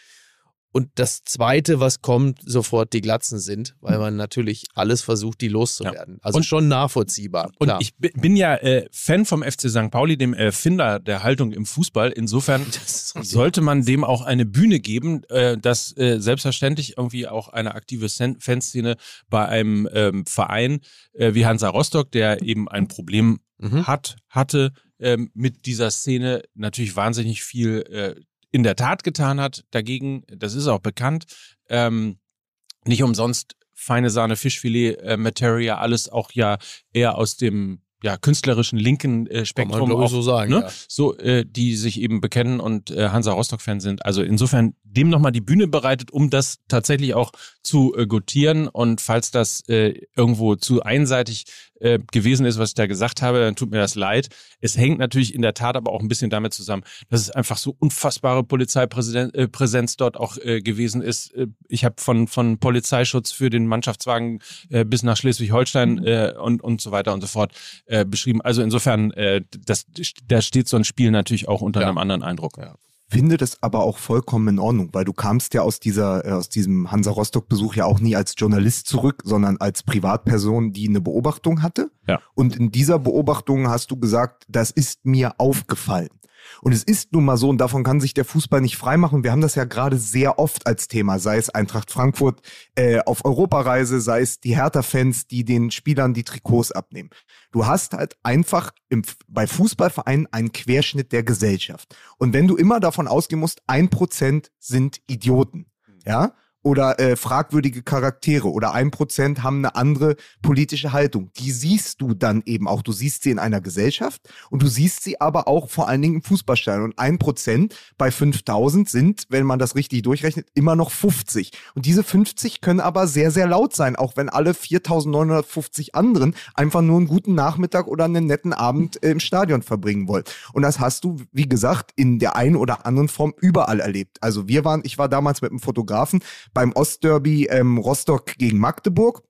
Und das Zweite, was kommt, sofort die Glatzen sind, weil man natürlich alles versucht, die loszuwerden. Ja. Also und, schon nachvollziehbar. Und klar. ich bin ja äh, Fan vom FC St. Pauli, dem Erfinder der Haltung im Fußball. Insofern sollte man dem auch eine Bühne geben, äh, dass äh, selbstverständlich irgendwie auch eine aktive Fanszene bei einem ähm, Verein äh, wie Hansa Rostock, der eben ein Problem mhm. hat, hatte, ähm, mit dieser Szene natürlich wahnsinnig viel äh, in der Tat getan hat dagegen. Das ist auch bekannt. Ähm, nicht umsonst feine Sahne Fischfilet äh, Materia, alles auch ja eher aus dem ja, künstlerischen linken äh, Spektrum. Auch, so sagen. Ne? Ja. So, äh, die sich eben bekennen und äh, Hansa Rostock-Fan sind. Also insofern dem nochmal die Bühne bereitet, um das tatsächlich auch zu äh, gutieren. Und falls das äh, irgendwo zu einseitig äh, gewesen ist, was ich da gesagt habe, dann tut mir das leid. Es hängt natürlich in der Tat aber auch ein bisschen damit zusammen, dass es einfach so unfassbare Polizeipräsenz äh, dort auch äh, gewesen ist. Äh, ich habe von, von Polizeischutz für den Mannschaftswagen äh, bis nach Schleswig-Holstein äh, und, und so weiter und so fort äh, beschrieben. Also insofern, äh, das, da steht so ein Spiel natürlich auch unter ja. einem anderen Eindruck. Ja finde das aber auch vollkommen in Ordnung, weil du kamst ja aus dieser, äh, aus diesem Hansa Rostock-Besuch ja auch nie als Journalist zurück, sondern als Privatperson, die eine Beobachtung hatte. Ja. Und in dieser Beobachtung hast du gesagt, das ist mir aufgefallen. Und es ist nun mal so, und davon kann sich der Fußball nicht freimachen. Wir haben das ja gerade sehr oft als Thema, sei es Eintracht Frankfurt äh, auf Europareise, sei es die Hertha-Fans, die den Spielern die Trikots abnehmen. Du hast halt einfach im, bei Fußballvereinen einen Querschnitt der Gesellschaft. Und wenn du immer davon ausgehen musst, ein Prozent sind Idioten, ja, oder äh, fragwürdige Charaktere oder ein Prozent haben eine andere politische Haltung. Die siehst du dann eben auch. Du siehst sie in einer Gesellschaft und du siehst sie aber auch vor allen Dingen im Fußballstadion. Und ein Prozent bei 5000 sind, wenn man das richtig durchrechnet, immer noch 50. Und diese 50 können aber sehr, sehr laut sein, auch wenn alle 4950 anderen einfach nur einen guten Nachmittag oder einen netten Abend äh, im Stadion verbringen wollen. Und das hast du, wie gesagt, in der einen oder anderen Form überall erlebt. Also wir waren, ich war damals mit einem Fotografen beim Ostderby ähm, Rostock gegen Magdeburg.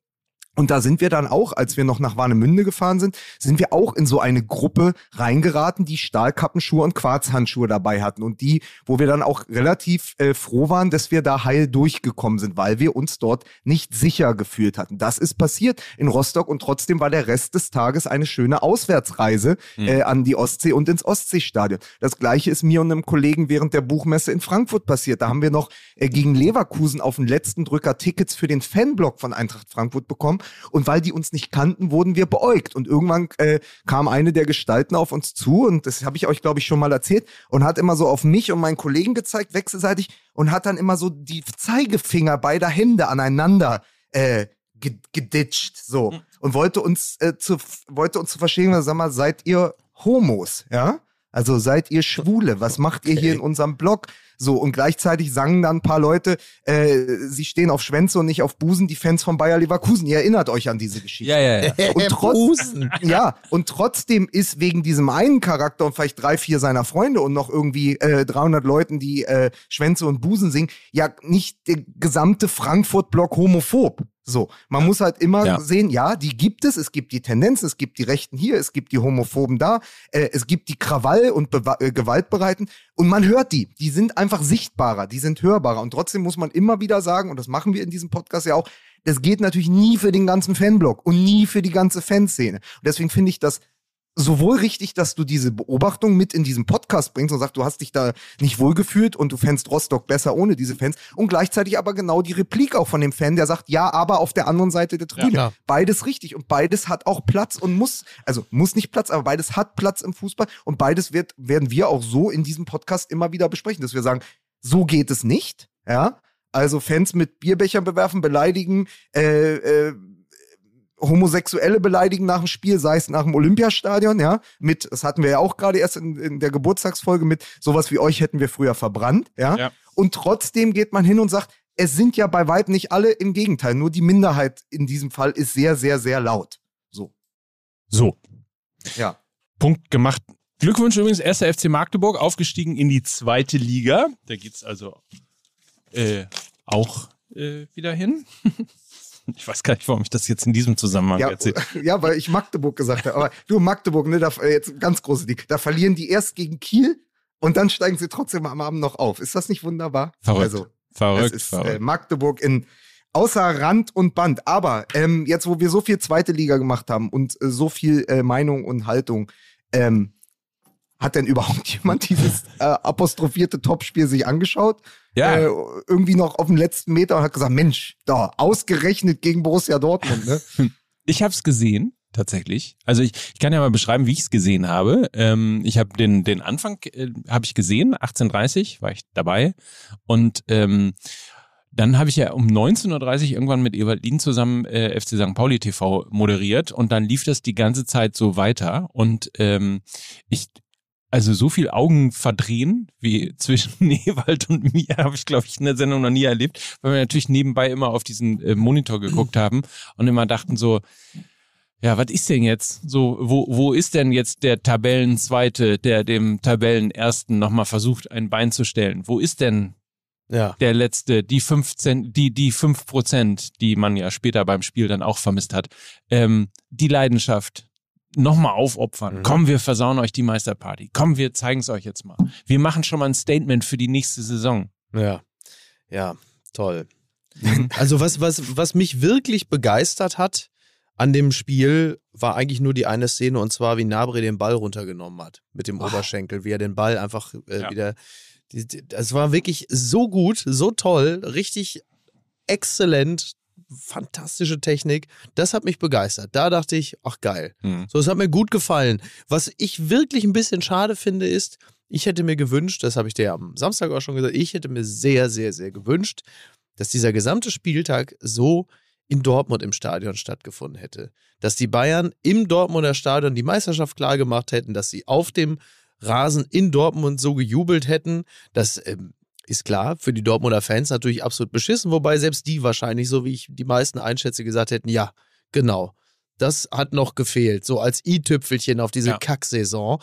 Und da sind wir dann auch, als wir noch nach Warnemünde gefahren sind, sind wir auch in so eine Gruppe reingeraten, die Stahlkappenschuhe und Quarzhandschuhe dabei hatten und die, wo wir dann auch relativ äh, froh waren, dass wir da heil durchgekommen sind, weil wir uns dort nicht sicher gefühlt hatten. Das ist passiert in Rostock und trotzdem war der Rest des Tages eine schöne Auswärtsreise mhm. äh, an die Ostsee und ins Ostseestadion. Das gleiche ist mir und einem Kollegen während der Buchmesse in Frankfurt passiert. Da haben wir noch äh, gegen Leverkusen auf den letzten Drücker Tickets für den Fanblock von Eintracht Frankfurt bekommen und weil die uns nicht kannten, wurden wir beäugt. Und irgendwann äh, kam eine der Gestalten auf uns zu und das habe ich euch, glaube ich, schon mal erzählt und hat immer so auf mich und meinen Kollegen gezeigt, wechselseitig und hat dann immer so die Zeigefinger beider Hände aneinander äh, geditscht so mhm. und wollte uns äh, zu wollte uns zu verstehen, sag mal, seid ihr Homos, ja? Also seid ihr Schwule? Was macht ihr hier in unserem Blog? So, und gleichzeitig sangen dann ein paar Leute, äh, sie stehen auf Schwänze und nicht auf Busen, die Fans von Bayer Leverkusen. Ihr erinnert euch an diese Geschichte. Ja, ja, ja. Und, trotz, ja, und trotzdem ist wegen diesem einen Charakter und vielleicht drei, vier seiner Freunde und noch irgendwie äh, 300 Leuten, die äh, Schwänze und Busen singen, ja nicht der gesamte Frankfurt-Block homophob. So, man muss halt immer ja. sehen, ja, die gibt es, es gibt die Tendenz, es gibt die Rechten hier, es gibt die Homophoben da, äh, es gibt die Krawall- und Be äh, Gewaltbereiten und man hört die, die sind einfach sichtbarer, die sind hörbarer und trotzdem muss man immer wieder sagen, und das machen wir in diesem Podcast ja auch, das geht natürlich nie für den ganzen Fanblock und nie für die ganze Fanszene. Und deswegen finde ich das sowohl richtig, dass du diese Beobachtung mit in diesen Podcast bringst und sagst, du hast dich da nicht wohlgefühlt und du fändst Rostock besser ohne diese Fans und gleichzeitig aber genau die Replik auch von dem Fan, der sagt, ja, aber auf der anderen Seite der Tribüne. Ja, beides richtig und beides hat auch Platz und muss, also muss nicht Platz, aber beides hat Platz im Fußball und beides wird, werden wir auch so in diesem Podcast immer wieder besprechen, dass wir sagen, so geht es nicht, ja, also Fans mit Bierbechern bewerfen, beleidigen, äh, äh, Homosexuelle beleidigen nach dem Spiel, sei es nach dem Olympiastadion, ja, mit, das hatten wir ja auch gerade erst in, in, der Geburtstagsfolge mit, sowas wie euch hätten wir früher verbrannt, ja? ja. Und trotzdem geht man hin und sagt, es sind ja bei weitem nicht alle, im Gegenteil, nur die Minderheit in diesem Fall ist sehr, sehr, sehr laut. So. So. Ja. Punkt gemacht. Glückwunsch übrigens, erster FC Magdeburg, aufgestiegen in die zweite Liga. Da geht's also äh, auch äh, wieder hin. Ich weiß gar nicht, warum ich das jetzt in diesem Zusammenhang ja, erzähle. Ja, weil ich Magdeburg gesagt habe. Aber du, Magdeburg, ne, da, äh, jetzt ganz große Liga. Da verlieren die erst gegen Kiel und dann steigen sie trotzdem am Abend noch auf. Ist das nicht wunderbar? Verrückt. Also, verrückt. ist verrückt. Äh, Magdeburg in außer Rand und Band. Aber ähm, jetzt, wo wir so viel zweite Liga gemacht haben und äh, so viel äh, Meinung und Haltung, ähm, hat denn überhaupt jemand dieses äh, apostrophierte Topspiel sich angeschaut? Ja. Äh, irgendwie noch auf dem letzten Meter und hat gesagt, Mensch, da, ausgerechnet gegen Borussia Dortmund. Ne? Ich habe es gesehen, tatsächlich. Also ich, ich kann ja mal beschreiben, wie ich es gesehen habe. Ähm, ich habe den, den Anfang äh, habe ich gesehen, 18.30 war ich dabei. Und ähm, dann habe ich ja um 19.30 Uhr irgendwann mit Ewald Lien zusammen äh, FC St. Pauli TV moderiert und dann lief das die ganze Zeit so weiter und ähm, ich also so viel Augen verdrehen wie zwischen Ewald und mir habe ich, glaube ich, in der Sendung noch nie erlebt, weil wir natürlich nebenbei immer auf diesen äh, Monitor geguckt haben und immer dachten so, ja, was ist denn jetzt? So, wo, wo ist denn jetzt der Tabellenzweite, der dem Tabellenersten nochmal versucht, ein Bein zu stellen? Wo ist denn ja. der letzte, die 15, die, die fünf Prozent, die man ja später beim Spiel dann auch vermisst hat? Ähm, die Leidenschaft, nochmal aufopfern. Mhm. Komm, wir versauen euch die Meisterparty. Komm, wir zeigen es euch jetzt mal. Wir machen schon mal ein Statement für die nächste Saison. Ja, ja, toll. also was, was, was mich wirklich begeistert hat, an dem Spiel war eigentlich nur die eine Szene und zwar, wie Nabri den Ball runtergenommen hat mit dem oh. Oberschenkel, wie er den Ball einfach äh, ja. wieder. Das war wirklich so gut, so toll, richtig exzellent, fantastische Technik. Das hat mich begeistert. Da dachte ich, ach geil. Mhm. So, es hat mir gut gefallen. Was ich wirklich ein bisschen schade finde, ist, ich hätte mir gewünscht, das habe ich dir am Samstag auch schon gesagt, ich hätte mir sehr, sehr, sehr gewünscht, dass dieser gesamte Spieltag so in Dortmund im Stadion stattgefunden hätte. Dass die Bayern im Dortmunder Stadion die Meisterschaft klargemacht hätten, dass sie auf dem Rasen in Dortmund so gejubelt hätten. Das ähm, ist klar, für die Dortmunder Fans natürlich absolut beschissen, wobei selbst die wahrscheinlich, so wie ich die meisten einschätze, gesagt hätten, ja, genau. Das hat noch gefehlt, so als i-Tüpfelchen auf diese ja. Kacksaison.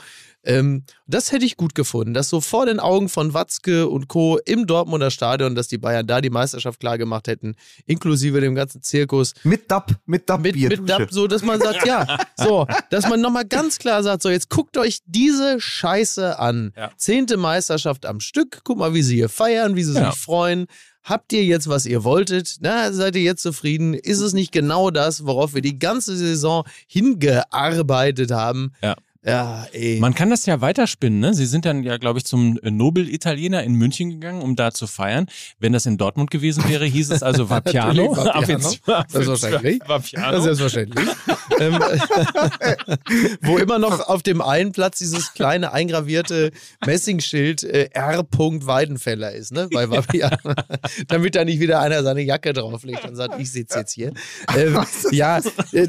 Ähm, das hätte ich gut gefunden, dass so vor den Augen von Watzke und Co. im Dortmunder Stadion, dass die Bayern da die Meisterschaft klar gemacht hätten, inklusive dem ganzen Zirkus. Mit Dab, mit Dab, mit, mit Dab, so dass man sagt, ja, so, dass man nochmal ganz klar sagt, so jetzt guckt euch diese Scheiße an. Ja. Zehnte Meisterschaft am Stück, guck mal, wie sie hier feiern, wie sie ja. sich freuen. Habt ihr jetzt, was ihr wolltet? Na, seid ihr jetzt zufrieden? Ist es nicht genau das, worauf wir die ganze Saison hingearbeitet haben? Ja. Ja, ey. Man kann das ja weiterspinnen, ne? Sie sind dann ja, glaube ich, zum Nobel-Italiener in München gegangen, um da zu feiern. Wenn das in Dortmund gewesen wäre, hieß es also Vapiano. Vapiano. Selbstverständlich. Vapiano. Selbstverständlich. ähm, wo immer noch auf dem einen Platz dieses kleine eingravierte Messingschild äh, R. Weidenfeller ist, ne? Bei Vapiano. Damit da nicht wieder einer seine Jacke drauflegt und sagt, ich sitze jetzt hier. Ähm, ja, äh,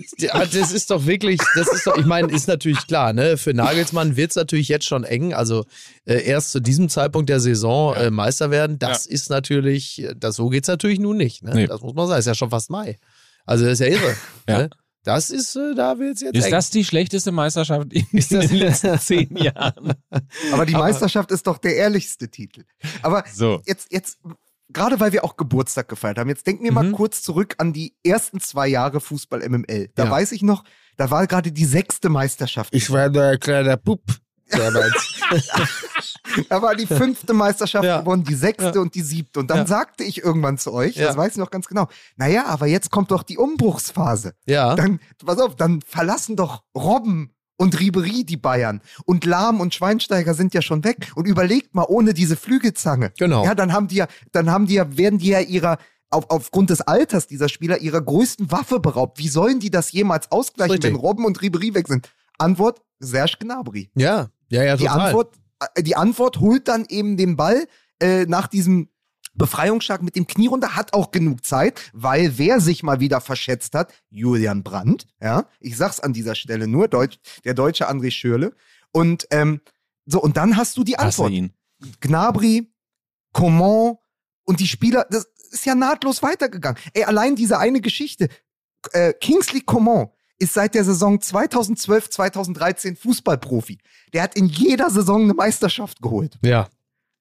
das ist doch wirklich, das ist doch, ich meine, ist natürlich klar, ne? Ne, für Nagelsmann wird es natürlich jetzt schon eng. Also äh, erst zu diesem Zeitpunkt der Saison äh, Meister werden, das ja. ist natürlich, äh, das, so geht es natürlich nun nicht. Ne? Nee. Das muss man sagen. Ist ja schon fast Mai. Also das ist ja irre. ja. Ne? Das ist, äh, da wird es jetzt. Ist eng. das die schlechteste Meisterschaft in, in den letzten zehn Jahren? Aber die Meisterschaft ist doch der ehrlichste Titel. Aber so. jetzt, jetzt, gerade weil wir auch Geburtstag gefeiert haben, jetzt denken wir mhm. mal kurz zurück an die ersten zwei Jahre Fußball MML. Da ja. weiß ich noch, da war gerade die sechste Meisterschaft. Ich war der kleine Pup. da war die fünfte Meisterschaft ja. gewonnen, die sechste ja. und die siebte. Und dann ja. sagte ich irgendwann zu euch, das weiß ich noch ganz genau, naja, aber jetzt kommt doch die Umbruchsphase. Ja. Dann, pass auf, dann verlassen doch Robben und Ribery die Bayern. Und Lahm und Schweinsteiger sind ja schon weg. Und überlegt mal, ohne diese Flügelzange. Genau. Ja, dann haben die ja, dann haben die ja, werden die ja ihrer, auf, aufgrund des Alters dieser Spieler ihrer größten Waffe beraubt. Wie sollen die das jemals ausgleichen, Richtig. wenn Robben und Ribery weg sind? Antwort, Serge Gnabry. Ja, ja, ja, total. Die Antwort, äh, die Antwort holt dann eben den Ball äh, nach diesem Befreiungsschlag mit dem Knie runter, hat auch genug Zeit, weil wer sich mal wieder verschätzt hat, Julian Brandt, ja, ich sag's an dieser Stelle nur, Deutsch, der deutsche André Schürle. Und ähm, so, und dann hast du die Antwort. Gnabry, Coman und die Spieler, das, ist ja nahtlos weitergegangen. Ey, allein diese eine Geschichte. Äh, Kingsley Coman ist seit der Saison 2012, 2013 Fußballprofi. Der hat in jeder Saison eine Meisterschaft geholt. Ja.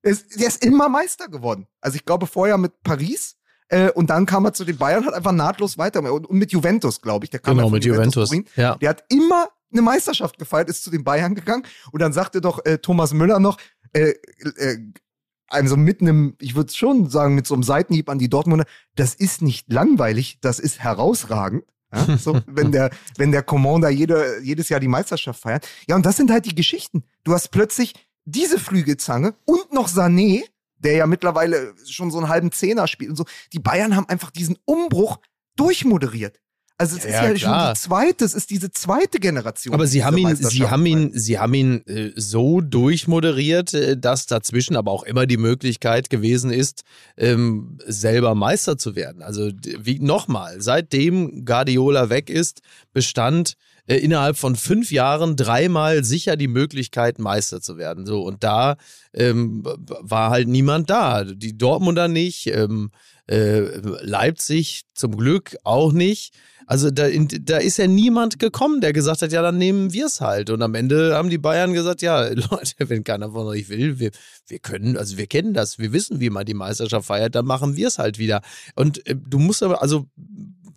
Der ist, der ist immer Meister geworden. Also ich glaube vorher mit Paris äh, und dann kam er zu den Bayern, hat einfach nahtlos weiter und, und mit Juventus, glaube ich. Der kam genau, mit Juventus. Juventus. Ja. Der hat immer eine Meisterschaft gefeiert, ist zu den Bayern gegangen und dann sagte doch äh, Thomas Müller noch, äh, äh, also mit einem, ich würde schon sagen, mit so einem Seitenhieb an die Dortmunder, das ist nicht langweilig, das ist herausragend. Ja, so, wenn der, wenn der Commander jede, jedes Jahr die Meisterschaft feiert. Ja, und das sind halt die Geschichten. Du hast plötzlich diese Flügelzange und noch Sané, der ja mittlerweile schon so einen halben Zehner spielt und so. Die Bayern haben einfach diesen Umbruch durchmoderiert. Also es ja, ist ja, schon die zweite, es ist diese zweite Generation. Aber sie haben ihn, sie haben ihn, sie haben ihn äh, so durchmoderiert, äh, dass dazwischen aber auch immer die Möglichkeit gewesen ist, ähm, selber Meister zu werden. Also wie nochmal, seitdem Guardiola weg ist, bestand äh, innerhalb von fünf Jahren dreimal sicher die Möglichkeit, Meister zu werden. So und da ähm, war halt niemand da. Die Dortmunder nicht. Ähm, äh, Leipzig zum Glück auch nicht. Also da, in, da ist ja niemand gekommen, der gesagt hat, ja, dann nehmen wir es halt. Und am Ende haben die Bayern gesagt, ja, Leute, wenn keiner von euch will, wir, wir können, also wir kennen das, wir wissen, wie man die Meisterschaft feiert, dann machen wir es halt wieder. Und äh, du musst aber, also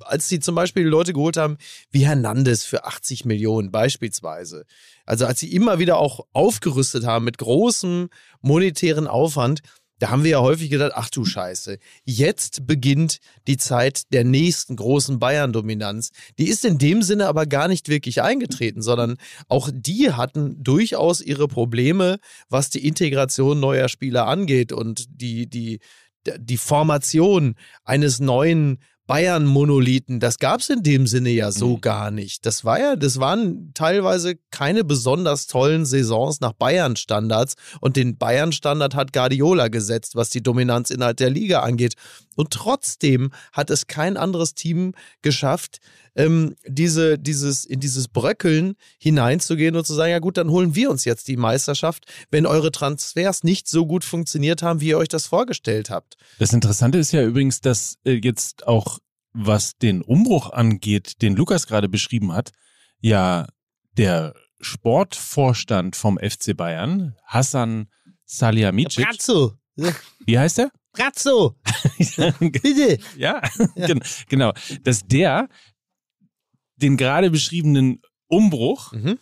als sie zum Beispiel Leute geholt haben, wie Hernandez für 80 Millionen beispielsweise. Also als sie immer wieder auch aufgerüstet haben mit großem monetären Aufwand, da haben wir ja häufig gedacht, ach du Scheiße, jetzt beginnt die Zeit der nächsten großen Bayern-Dominanz. Die ist in dem Sinne aber gar nicht wirklich eingetreten, sondern auch die hatten durchaus ihre Probleme, was die Integration neuer Spieler angeht und die, die, die Formation eines neuen Bayern-Monolithen, das gab es in dem Sinne ja so mhm. gar nicht. Das war ja, das waren teilweise keine besonders tollen Saisons nach Bayern-Standards und den Bayern-Standard hat Guardiola gesetzt, was die Dominanz innerhalb der Liga angeht. Und trotzdem hat es kein anderes Team geschafft, ähm, diese, dieses, in dieses Bröckeln hineinzugehen und zu sagen, ja gut, dann holen wir uns jetzt die Meisterschaft, wenn eure Transfers nicht so gut funktioniert haben, wie ihr euch das vorgestellt habt. Das Interessante ist ja übrigens, dass äh, jetzt auch, was den Umbruch angeht, den Lukas gerade beschrieben hat, ja der Sportvorstand vom FC Bayern, Hassan Salihamidzic. Wie heißt er? Brazzo. Bitte. Ja, ja. genau. Dass der den gerade beschriebenen Umbruch mhm.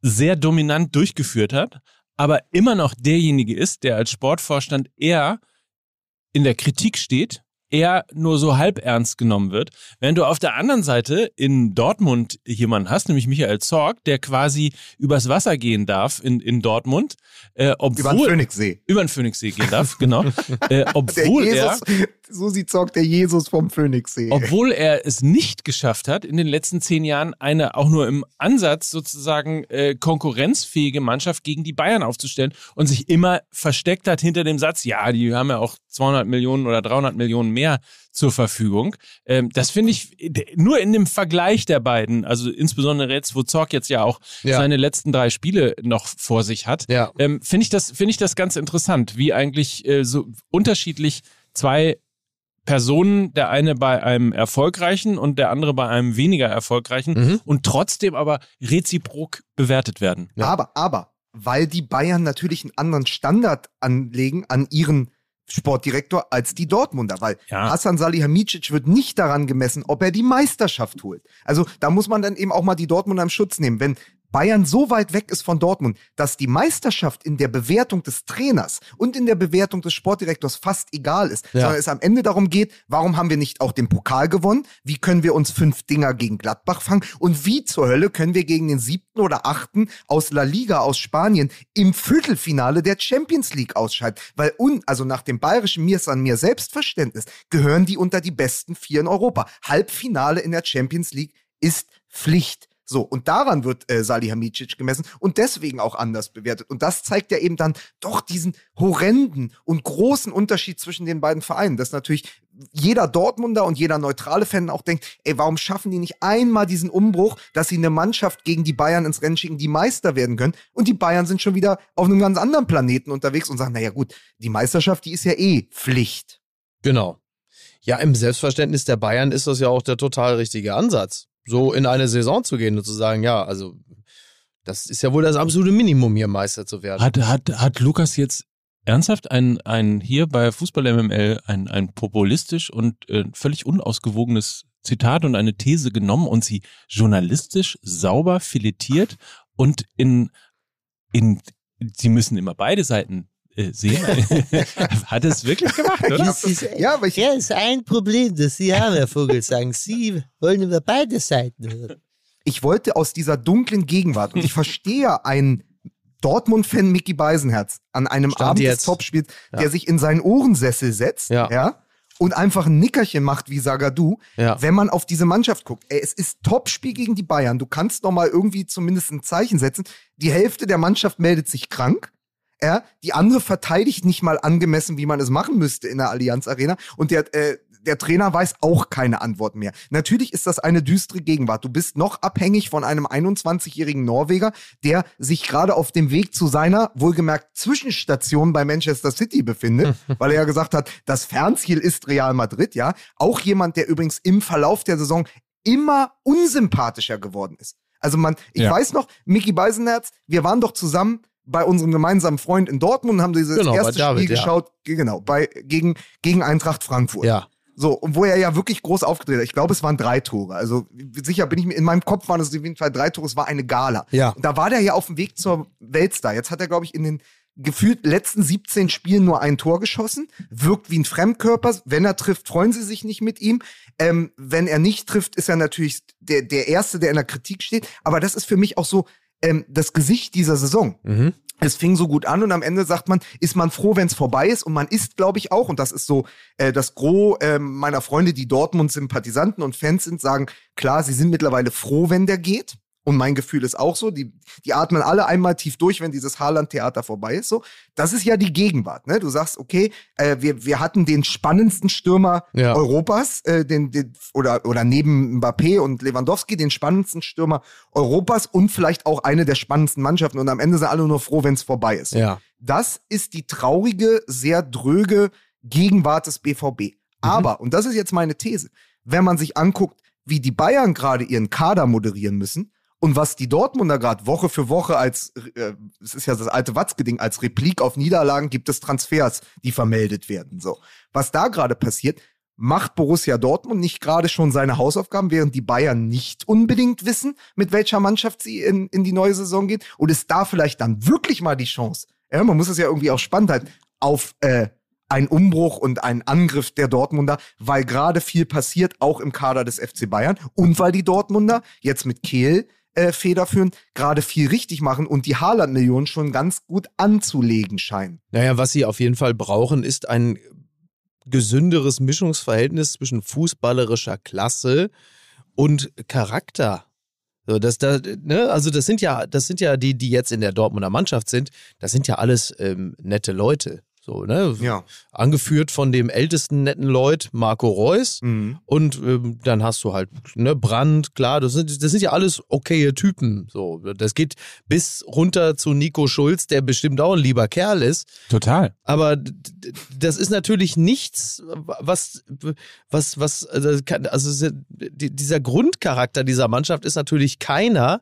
sehr dominant durchgeführt hat, aber immer noch derjenige ist, der als Sportvorstand eher in der Kritik steht eher nur so halb ernst genommen wird. Während du auf der anderen Seite in Dortmund jemanden hast, nämlich Michael Zorg, der quasi übers Wasser gehen darf in, in Dortmund. Äh, obwohl, über den Phoenixsee. Über den Phoenixsee gehen darf, genau. äh, obwohl Jesus, er, so sieht Zorg der Jesus vom Phoenixsee. Obwohl er es nicht geschafft hat, in den letzten zehn Jahren eine auch nur im Ansatz sozusagen äh, konkurrenzfähige Mannschaft gegen die Bayern aufzustellen und sich immer versteckt hat hinter dem Satz, ja, die haben ja auch 200 Millionen oder 300 Millionen mehr zur Verfügung. Ähm, das finde ich nur in dem Vergleich der beiden, also insbesondere jetzt, wo Zorc jetzt ja auch ja. seine letzten drei Spiele noch vor sich hat, ja. ähm, finde ich das finde ich das ganz interessant, wie eigentlich äh, so unterschiedlich zwei Personen, der eine bei einem erfolgreichen und der andere bei einem weniger erfolgreichen mhm. und trotzdem aber reziprok bewertet werden. Ja. Aber, aber, weil die Bayern natürlich einen anderen Standard anlegen an ihren Sportdirektor als die Dortmunder, weil ja. Hassan Salihamidzic wird nicht daran gemessen, ob er die Meisterschaft holt. Also da muss man dann eben auch mal die Dortmunder im Schutz nehmen. Wenn Bayern so weit weg ist von Dortmund, dass die Meisterschaft in der Bewertung des Trainers und in der Bewertung des Sportdirektors fast egal ist, ja. sondern es am Ende darum geht, warum haben wir nicht auch den Pokal gewonnen? Wie können wir uns fünf Dinger gegen Gladbach fangen? Und wie zur Hölle können wir gegen den siebten oder achten aus La Liga aus Spanien im Viertelfinale der Champions League ausscheiden? Weil, un, also nach dem bayerischen Mir an mir Selbstverständnis, gehören die unter die besten vier in Europa. Halbfinale in der Champions League ist Pflicht. So, und daran wird äh, Salihamidzic gemessen und deswegen auch anders bewertet. Und das zeigt ja eben dann doch diesen horrenden und großen Unterschied zwischen den beiden Vereinen. Dass natürlich jeder Dortmunder und jeder neutrale Fan auch denkt, ey, warum schaffen die nicht einmal diesen Umbruch, dass sie eine Mannschaft gegen die Bayern ins Rennen schicken, die Meister werden können? Und die Bayern sind schon wieder auf einem ganz anderen Planeten unterwegs und sagen, naja gut, die Meisterschaft, die ist ja eh Pflicht. Genau. Ja, im Selbstverständnis der Bayern ist das ja auch der total richtige Ansatz so in eine Saison zu gehen und zu sagen, ja, also das ist ja wohl das absolute Minimum, hier Meister zu werden. Hat, hat, hat Lukas jetzt ernsthaft ein, ein hier bei Fußball MML ein, ein populistisch und äh, völlig unausgewogenes Zitat und eine These genommen und sie journalistisch sauber filetiert und in, in sie müssen immer beide Seiten äh, sehen. Hat es wirklich gemacht, oder? Das ist, ja, aber ich, ja, ist ein Problem, das Sie haben, Herr Vogelsang. Sie wollen über beide Seiten hören. Ich wollte aus dieser dunklen Gegenwart, und ich verstehe einen Dortmund-Fan Mickey Beisenherz an einem Stand Abend jetzt. des Topspiels, ja. der sich in seinen Ohrensessel setzt, ja. ja und einfach ein Nickerchen macht wie Sagadu, ja. wenn man auf diese Mannschaft guckt. Ey, es ist Topspiel gegen die Bayern. Du kannst noch mal irgendwie zumindest ein Zeichen setzen. Die Hälfte der Mannschaft meldet sich krank. Ja, die andere verteidigt nicht mal angemessen, wie man es machen müsste in der Allianz Arena. Und der, äh, der Trainer weiß auch keine Antwort mehr. Natürlich ist das eine düstere Gegenwart. Du bist noch abhängig von einem 21-jährigen Norweger, der sich gerade auf dem Weg zu seiner, wohlgemerkt, Zwischenstation bei Manchester City befindet, weil er ja gesagt hat, das Fernziel ist Real Madrid, ja. Auch jemand, der übrigens im Verlauf der Saison immer unsympathischer geworden ist. Also man, ich ja. weiß noch, Mickey Beisenherz, wir waren doch zusammen bei unserem gemeinsamen Freund in Dortmund und haben dieses genau, erste David, Spiel ja. geschaut, genau, bei, gegen, gegen Eintracht Frankfurt. Ja. So, und wo er ja wirklich groß aufgedreht hat. Ich glaube, es waren drei Tore. Also sicher bin ich mir, in meinem Kopf waren es auf jeden Fall drei Tore. Es war eine Gala. Ja. Und da war der ja auf dem Weg zur Weltstar. Jetzt hat er, glaube ich, in den gefühlt letzten 17 Spielen nur ein Tor geschossen. Wirkt wie ein Fremdkörper. Wenn er trifft, freuen sie sich nicht mit ihm. Ähm, wenn er nicht trifft, ist er natürlich der, der Erste, der in der Kritik steht. Aber das ist für mich auch so ähm, das Gesicht dieser Saison. Mhm es fing so gut an und am Ende sagt man, ist man froh, wenn es vorbei ist und man ist, glaube ich, auch, und das ist so äh, das Gros äh, meiner Freunde, die Dortmund-Sympathisanten und Fans sind, sagen, klar, sie sind mittlerweile froh, wenn der geht. Und mein Gefühl ist auch so, die, die atmen alle einmal tief durch, wenn dieses Haaland-Theater vorbei ist. So, das ist ja die Gegenwart. Ne? Du sagst, okay, äh, wir, wir hatten den spannendsten Stürmer ja. Europas, äh, den, den, oder, oder neben Mbappé und Lewandowski, den spannendsten Stürmer Europas und vielleicht auch eine der spannendsten Mannschaften. Und am Ende sind alle nur froh, wenn es vorbei ist. Ja. Das ist die traurige, sehr dröge Gegenwart des BVB. Mhm. Aber, und das ist jetzt meine These, wenn man sich anguckt, wie die Bayern gerade ihren Kader moderieren müssen, und was die Dortmunder gerade Woche für Woche als, äh, es ist ja das alte Watzke-Ding, als Replik auf Niederlagen gibt es Transfers, die vermeldet werden. So. Was da gerade passiert, macht Borussia Dortmund nicht gerade schon seine Hausaufgaben, während die Bayern nicht unbedingt wissen, mit welcher Mannschaft sie in, in die neue Saison geht? Und ist da vielleicht dann wirklich mal die Chance? Ja, man muss es ja irgendwie auch spannend halten, auf äh, ein Umbruch und ein Angriff der Dortmunder, weil gerade viel passiert, auch im Kader des FC Bayern und weil die Dortmunder jetzt mit Kehl äh, federführend gerade viel richtig machen und die Haaland-Millionen schon ganz gut anzulegen scheinen. Naja, was sie auf jeden Fall brauchen, ist ein gesünderes Mischungsverhältnis zwischen fußballerischer Klasse und Charakter. So, das, da, ne, also das sind ja, das sind ja die, die jetzt in der Dortmunder Mannschaft sind, das sind ja alles ähm, nette Leute. So, ne? Ja. Angeführt von dem ältesten netten Leut, Marco Reus. Mhm. Und ähm, dann hast du halt ne, Brand, klar, das sind, das sind ja alles okaye Typen. So, das geht bis runter zu Nico Schulz, der bestimmt auch ein lieber Kerl ist. Total. Aber das ist natürlich nichts, was, was, was, also, also dieser Grundcharakter dieser Mannschaft ist natürlich keiner,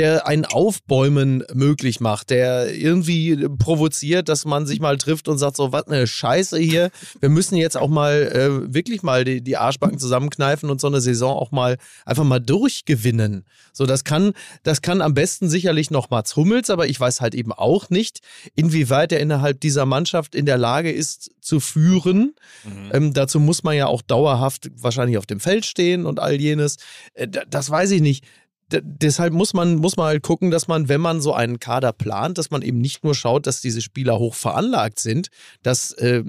der ein Aufbäumen möglich macht, der irgendwie provoziert, dass man sich mal trifft und sagt, so, was eine Scheiße hier. Wir müssen jetzt auch mal äh, wirklich mal die, die Arschbacken zusammenkneifen und so eine Saison auch mal einfach mal durchgewinnen. So, das kann, das kann am besten sicherlich noch Mats Hummels, aber ich weiß halt eben auch nicht, inwieweit er innerhalb dieser Mannschaft in der Lage ist zu führen. Mhm. Ähm, dazu muss man ja auch dauerhaft wahrscheinlich auf dem Feld stehen und all jenes. Äh, das weiß ich nicht deshalb muss man, muss man halt gucken, dass man, wenn man so einen Kader plant, dass man eben nicht nur schaut, dass diese Spieler hoch veranlagt sind. Das, äh,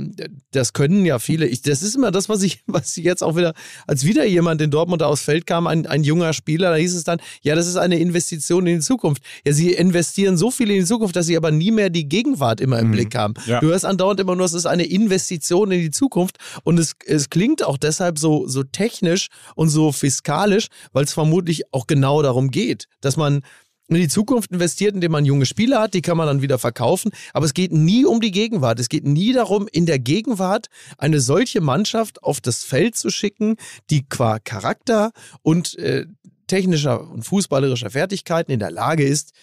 das können ja viele. Ich, das ist immer das, was ich, was ich jetzt auch wieder, als wieder jemand in Dortmund aufs Feld kam, ein, ein junger Spieler, da hieß es dann, ja, das ist eine Investition in die Zukunft. Ja, sie investieren so viel in die Zukunft, dass sie aber nie mehr die Gegenwart immer im mhm. Blick haben. Ja. Du hörst andauernd immer nur, es ist eine Investition in die Zukunft und es, es klingt auch deshalb so, so technisch und so fiskalisch, weil es vermutlich auch genau darum geht, dass man in die Zukunft investiert, indem man junge Spieler hat, die kann man dann wieder verkaufen. Aber es geht nie um die Gegenwart. Es geht nie darum, in der Gegenwart eine solche Mannschaft auf das Feld zu schicken, die qua Charakter und äh, technischer und fußballerischer Fertigkeiten in der Lage ist,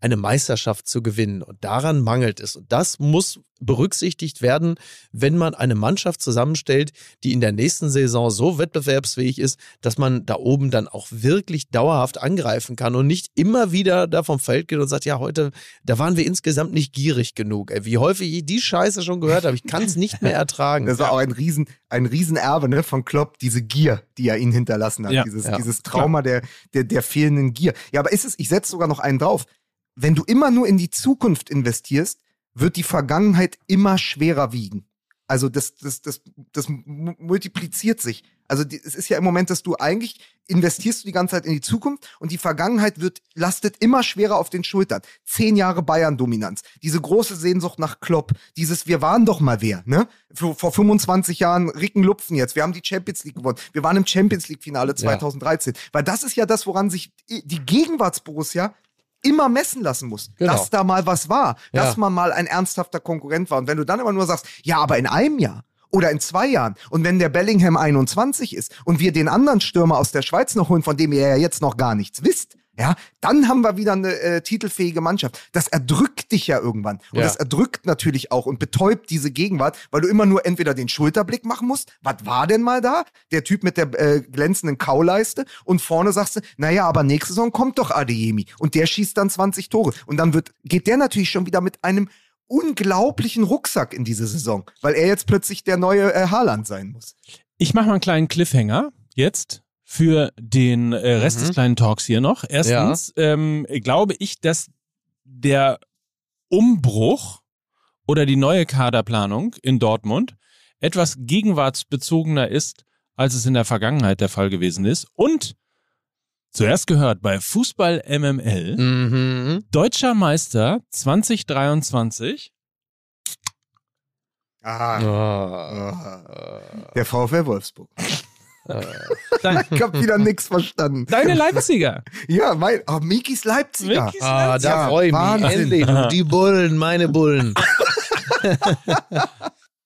eine Meisterschaft zu gewinnen. Und daran mangelt es. Und das muss berücksichtigt werden, wenn man eine Mannschaft zusammenstellt, die in der nächsten Saison so wettbewerbsfähig ist, dass man da oben dann auch wirklich dauerhaft angreifen kann und nicht immer wieder da vom Feld geht und sagt, ja, heute, da waren wir insgesamt nicht gierig genug. Wie häufig ich die Scheiße schon gehört habe, ich kann es nicht mehr ertragen. Das war auch ein Riesen, ein Riesenerbe ne, von Klopp, diese Gier, die er ihnen hinterlassen hat. Ja, dieses, ja. dieses Trauma der, der, der fehlenden Gier. Ja, aber ist es, ich setze sogar noch einen drauf wenn du immer nur in die Zukunft investierst, wird die Vergangenheit immer schwerer wiegen. Also das, das, das, das multipliziert sich. Also die, es ist ja im Moment, dass du eigentlich investierst du die ganze Zeit in die Zukunft und die Vergangenheit wird, lastet immer schwerer auf den Schultern. Zehn Jahre Bayern-Dominanz, diese große Sehnsucht nach Klopp, dieses Wir waren doch mal wer, ne? Vor, vor 25 Jahren Ricken Lupfen jetzt, wir haben die Champions League gewonnen, wir waren im Champions League-Finale 2013. Ja. Weil das ist ja das, woran sich die Gegenwarts-Borussia immer messen lassen muss, genau. dass da mal was war, ja. dass man mal ein ernsthafter Konkurrent war. Und wenn du dann immer nur sagst, ja, aber in einem Jahr oder in zwei Jahren und wenn der Bellingham 21 ist und wir den anderen Stürmer aus der Schweiz noch holen, von dem ihr ja jetzt noch gar nichts wisst, ja, dann haben wir wieder eine äh, titelfähige Mannschaft. Das erdrückt dich ja irgendwann. Und ja. das erdrückt natürlich auch und betäubt diese Gegenwart, weil du immer nur entweder den Schulterblick machen musst, was war denn mal da? Der Typ mit der äh, glänzenden Kauleiste und vorne sagst du, naja, aber nächste Saison kommt doch Adeyemi und der schießt dann 20 Tore. Und dann wird, geht der natürlich schon wieder mit einem unglaublichen Rucksack in diese Saison, weil er jetzt plötzlich der neue äh, Haaland sein muss. Ich mache mal einen kleinen Cliffhanger jetzt für den äh, Rest mhm. des kleinen Talks hier noch. Erstens ja. ähm, glaube ich, dass der Umbruch oder die neue Kaderplanung in Dortmund etwas gegenwartsbezogener ist, als es in der Vergangenheit der Fall gewesen ist. Und zuerst gehört bei Fußball MML mhm. Deutscher Meister 2023. Aha. Oh. Der VfL Wolfsburg. Ich habe wieder nichts verstanden. Deine Leipziger. Ja, mein, oh, Mikis Leipziger. Mikis ah, Leipziger. da freue ich mich. Endlich. Die Bullen, meine Bullen.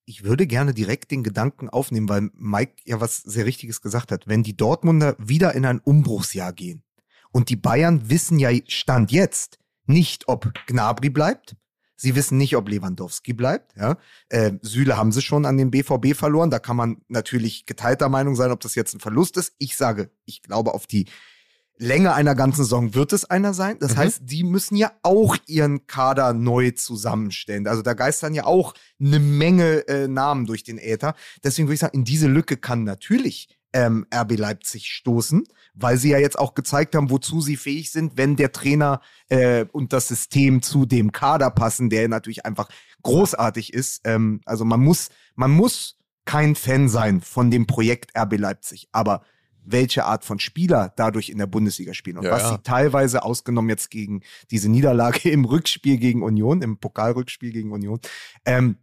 ich würde gerne direkt den Gedanken aufnehmen, weil Mike ja was sehr Richtiges gesagt hat. Wenn die Dortmunder wieder in ein Umbruchsjahr gehen und die Bayern wissen ja Stand jetzt nicht, ob Gnabry bleibt, Sie wissen nicht, ob Lewandowski bleibt. Ja? Äh, Süle haben sie schon an den BVB verloren. Da kann man natürlich geteilter Meinung sein, ob das jetzt ein Verlust ist. Ich sage, ich glaube, auf die Länge einer ganzen Saison wird es einer sein. Das mhm. heißt, die müssen ja auch ihren Kader neu zusammenstellen. Also da geistern ja auch eine Menge äh, Namen durch den Äther. Deswegen würde ich sagen, in diese Lücke kann natürlich ähm, RB Leipzig stoßen, weil sie ja jetzt auch gezeigt haben, wozu sie fähig sind, wenn der Trainer äh, und das System zu dem Kader passen, der natürlich einfach großartig ist. Ähm, also man muss, man muss kein Fan sein von dem Projekt RB Leipzig, aber welche Art von Spieler dadurch in der Bundesliga spielen und ja, was ja. sie teilweise ausgenommen jetzt gegen diese Niederlage im Rückspiel gegen Union, im Pokalrückspiel gegen Union, ähm,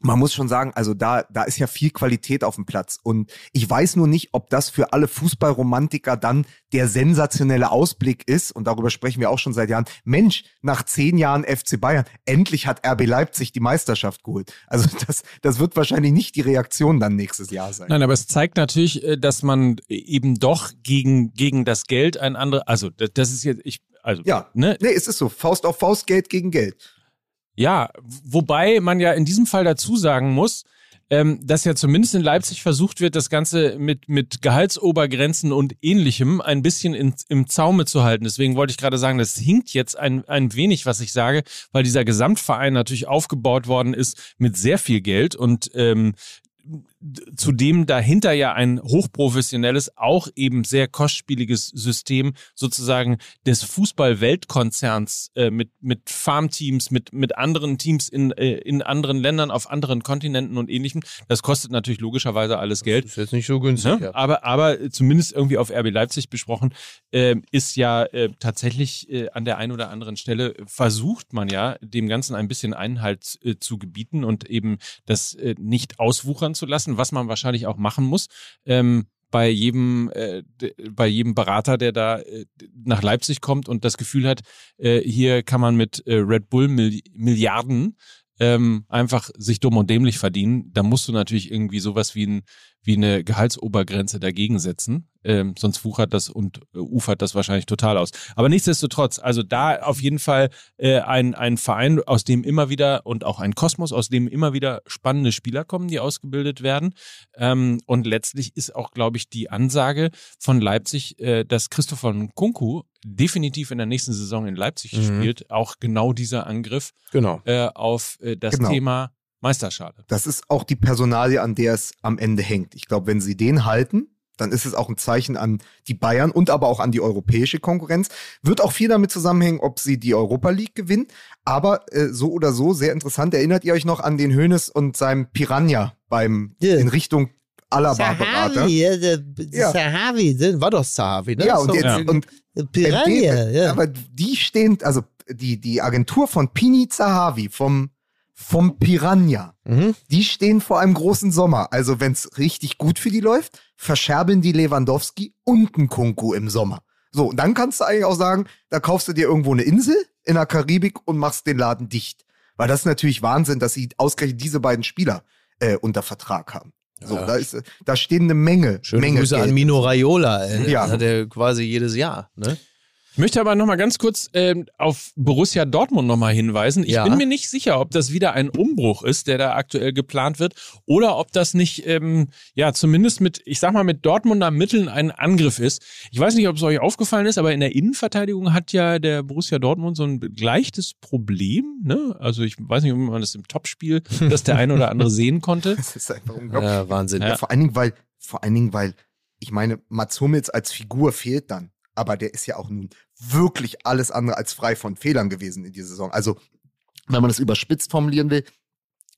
man muss schon sagen, also da, da ist ja viel Qualität auf dem Platz. Und ich weiß nur nicht, ob das für alle Fußballromantiker dann der sensationelle Ausblick ist. Und darüber sprechen wir auch schon seit Jahren. Mensch, nach zehn Jahren FC Bayern, endlich hat RB Leipzig die Meisterschaft geholt. Also das, das wird wahrscheinlich nicht die Reaktion dann nächstes Jahr sein. Nein, aber es zeigt natürlich, äh, dass man eben doch gegen, gegen das Geld ein anderes, also das ist jetzt, ich, also. Ja, ne? nee, es ist so. Faust auf Faust, Geld gegen Geld. Ja, wobei man ja in diesem Fall dazu sagen muss, ähm, dass ja zumindest in Leipzig versucht wird, das Ganze mit, mit Gehaltsobergrenzen und ähnlichem ein bisschen in, im Zaume zu halten. Deswegen wollte ich gerade sagen, das hinkt jetzt ein, ein wenig, was ich sage, weil dieser Gesamtverein natürlich aufgebaut worden ist mit sehr viel Geld und ähm, zudem dahinter ja ein hochprofessionelles, auch eben sehr kostspieliges System sozusagen des Fußball-Weltkonzerns äh, mit, mit Farmteams, mit, mit anderen Teams in, äh, in anderen Ländern, auf anderen Kontinenten und ähnlichem. Das kostet natürlich logischerweise alles Geld. Das ist jetzt nicht so günstig. Ne? Aber, aber zumindest irgendwie auf RB Leipzig besprochen, äh, ist ja äh, tatsächlich äh, an der einen oder anderen Stelle versucht man ja, dem Ganzen ein bisschen Einhalt äh, zu gebieten und eben das nicht auswuchern zu lassen lassen, was man wahrscheinlich auch machen muss. Ähm, bei jedem, äh, bei jedem Berater, der da äh, nach Leipzig kommt und das Gefühl hat, äh, hier kann man mit äh, Red Bull Mil Milliarden ähm, einfach sich dumm und dämlich verdienen, da musst du natürlich irgendwie sowas wie, ein, wie eine Gehaltsobergrenze dagegen setzen. Ähm, sonst wuchert das und äh, ufert das wahrscheinlich total aus. Aber nichtsdestotrotz, also da auf jeden Fall äh, ein, ein Verein, aus dem immer wieder und auch ein Kosmos, aus dem immer wieder spannende Spieler kommen, die ausgebildet werden. Ähm, und letztlich ist auch, glaube ich, die Ansage von Leipzig, äh, dass Christopher Nkunku definitiv in der nächsten Saison in Leipzig mhm. spielt, auch genau dieser Angriff genau. äh, auf äh, das genau. Thema Meisterschale. Das ist auch die Personalie, an der es am Ende hängt. Ich glaube, wenn sie den halten, dann ist es auch ein Zeichen an die Bayern und aber auch an die europäische Konkurrenz. Wird auch viel damit zusammenhängen, ob sie die Europa League gewinnen. Aber äh, so oder so, sehr interessant. Erinnert ihr euch noch an den Hönes und seinem Piranha beim yeah. in Richtung Alaba-Berater? Ja, Sahavi, war doch Sahavi, ne? Ja, und, jetzt, ja. und Piranha, ja. Aber die stehen, also die, die Agentur von Pini Zahavi vom vom Piranha. Mhm. Die stehen vor einem großen Sommer. Also wenn es richtig gut für die läuft, verscherbeln die Lewandowski und einen Kunku im Sommer. So, und dann kannst du eigentlich auch sagen, da kaufst du dir irgendwo eine Insel in der Karibik und machst den Laden dicht. Weil das ist natürlich Wahnsinn, dass sie ausgerechnet diese beiden Spieler äh, unter Vertrag haben. So, ja. da, ist, da stehen eine Menge. Schöne Menge Grüße Geld. an Mino Raiola. Ey. Ja. Das hat er quasi jedes Jahr. Ne? Ich möchte aber noch mal ganz kurz äh, auf Borussia Dortmund noch mal hinweisen. Ich ja. bin mir nicht sicher, ob das wieder ein Umbruch ist, der da aktuell geplant wird, oder ob das nicht, ähm, ja, zumindest mit, ich sag mal, mit Dortmunder Mitteln ein Angriff ist. Ich weiß nicht, ob es euch aufgefallen ist, aber in der Innenverteidigung hat ja der Borussia Dortmund so ein leichtes Problem. Ne? Also ich weiß nicht, ob man das im Topspiel, dass der eine oder andere sehen konnte. Das ist einfach unglaublich. Ja, Wahnsinn. Ja. Vor allen Dingen, weil, vor allen Dingen, weil, ich meine, Mats Hummels als Figur fehlt dann aber der ist ja auch nun wirklich alles andere als frei von Fehlern gewesen in dieser Saison. Also, wenn man das überspitzt formulieren will,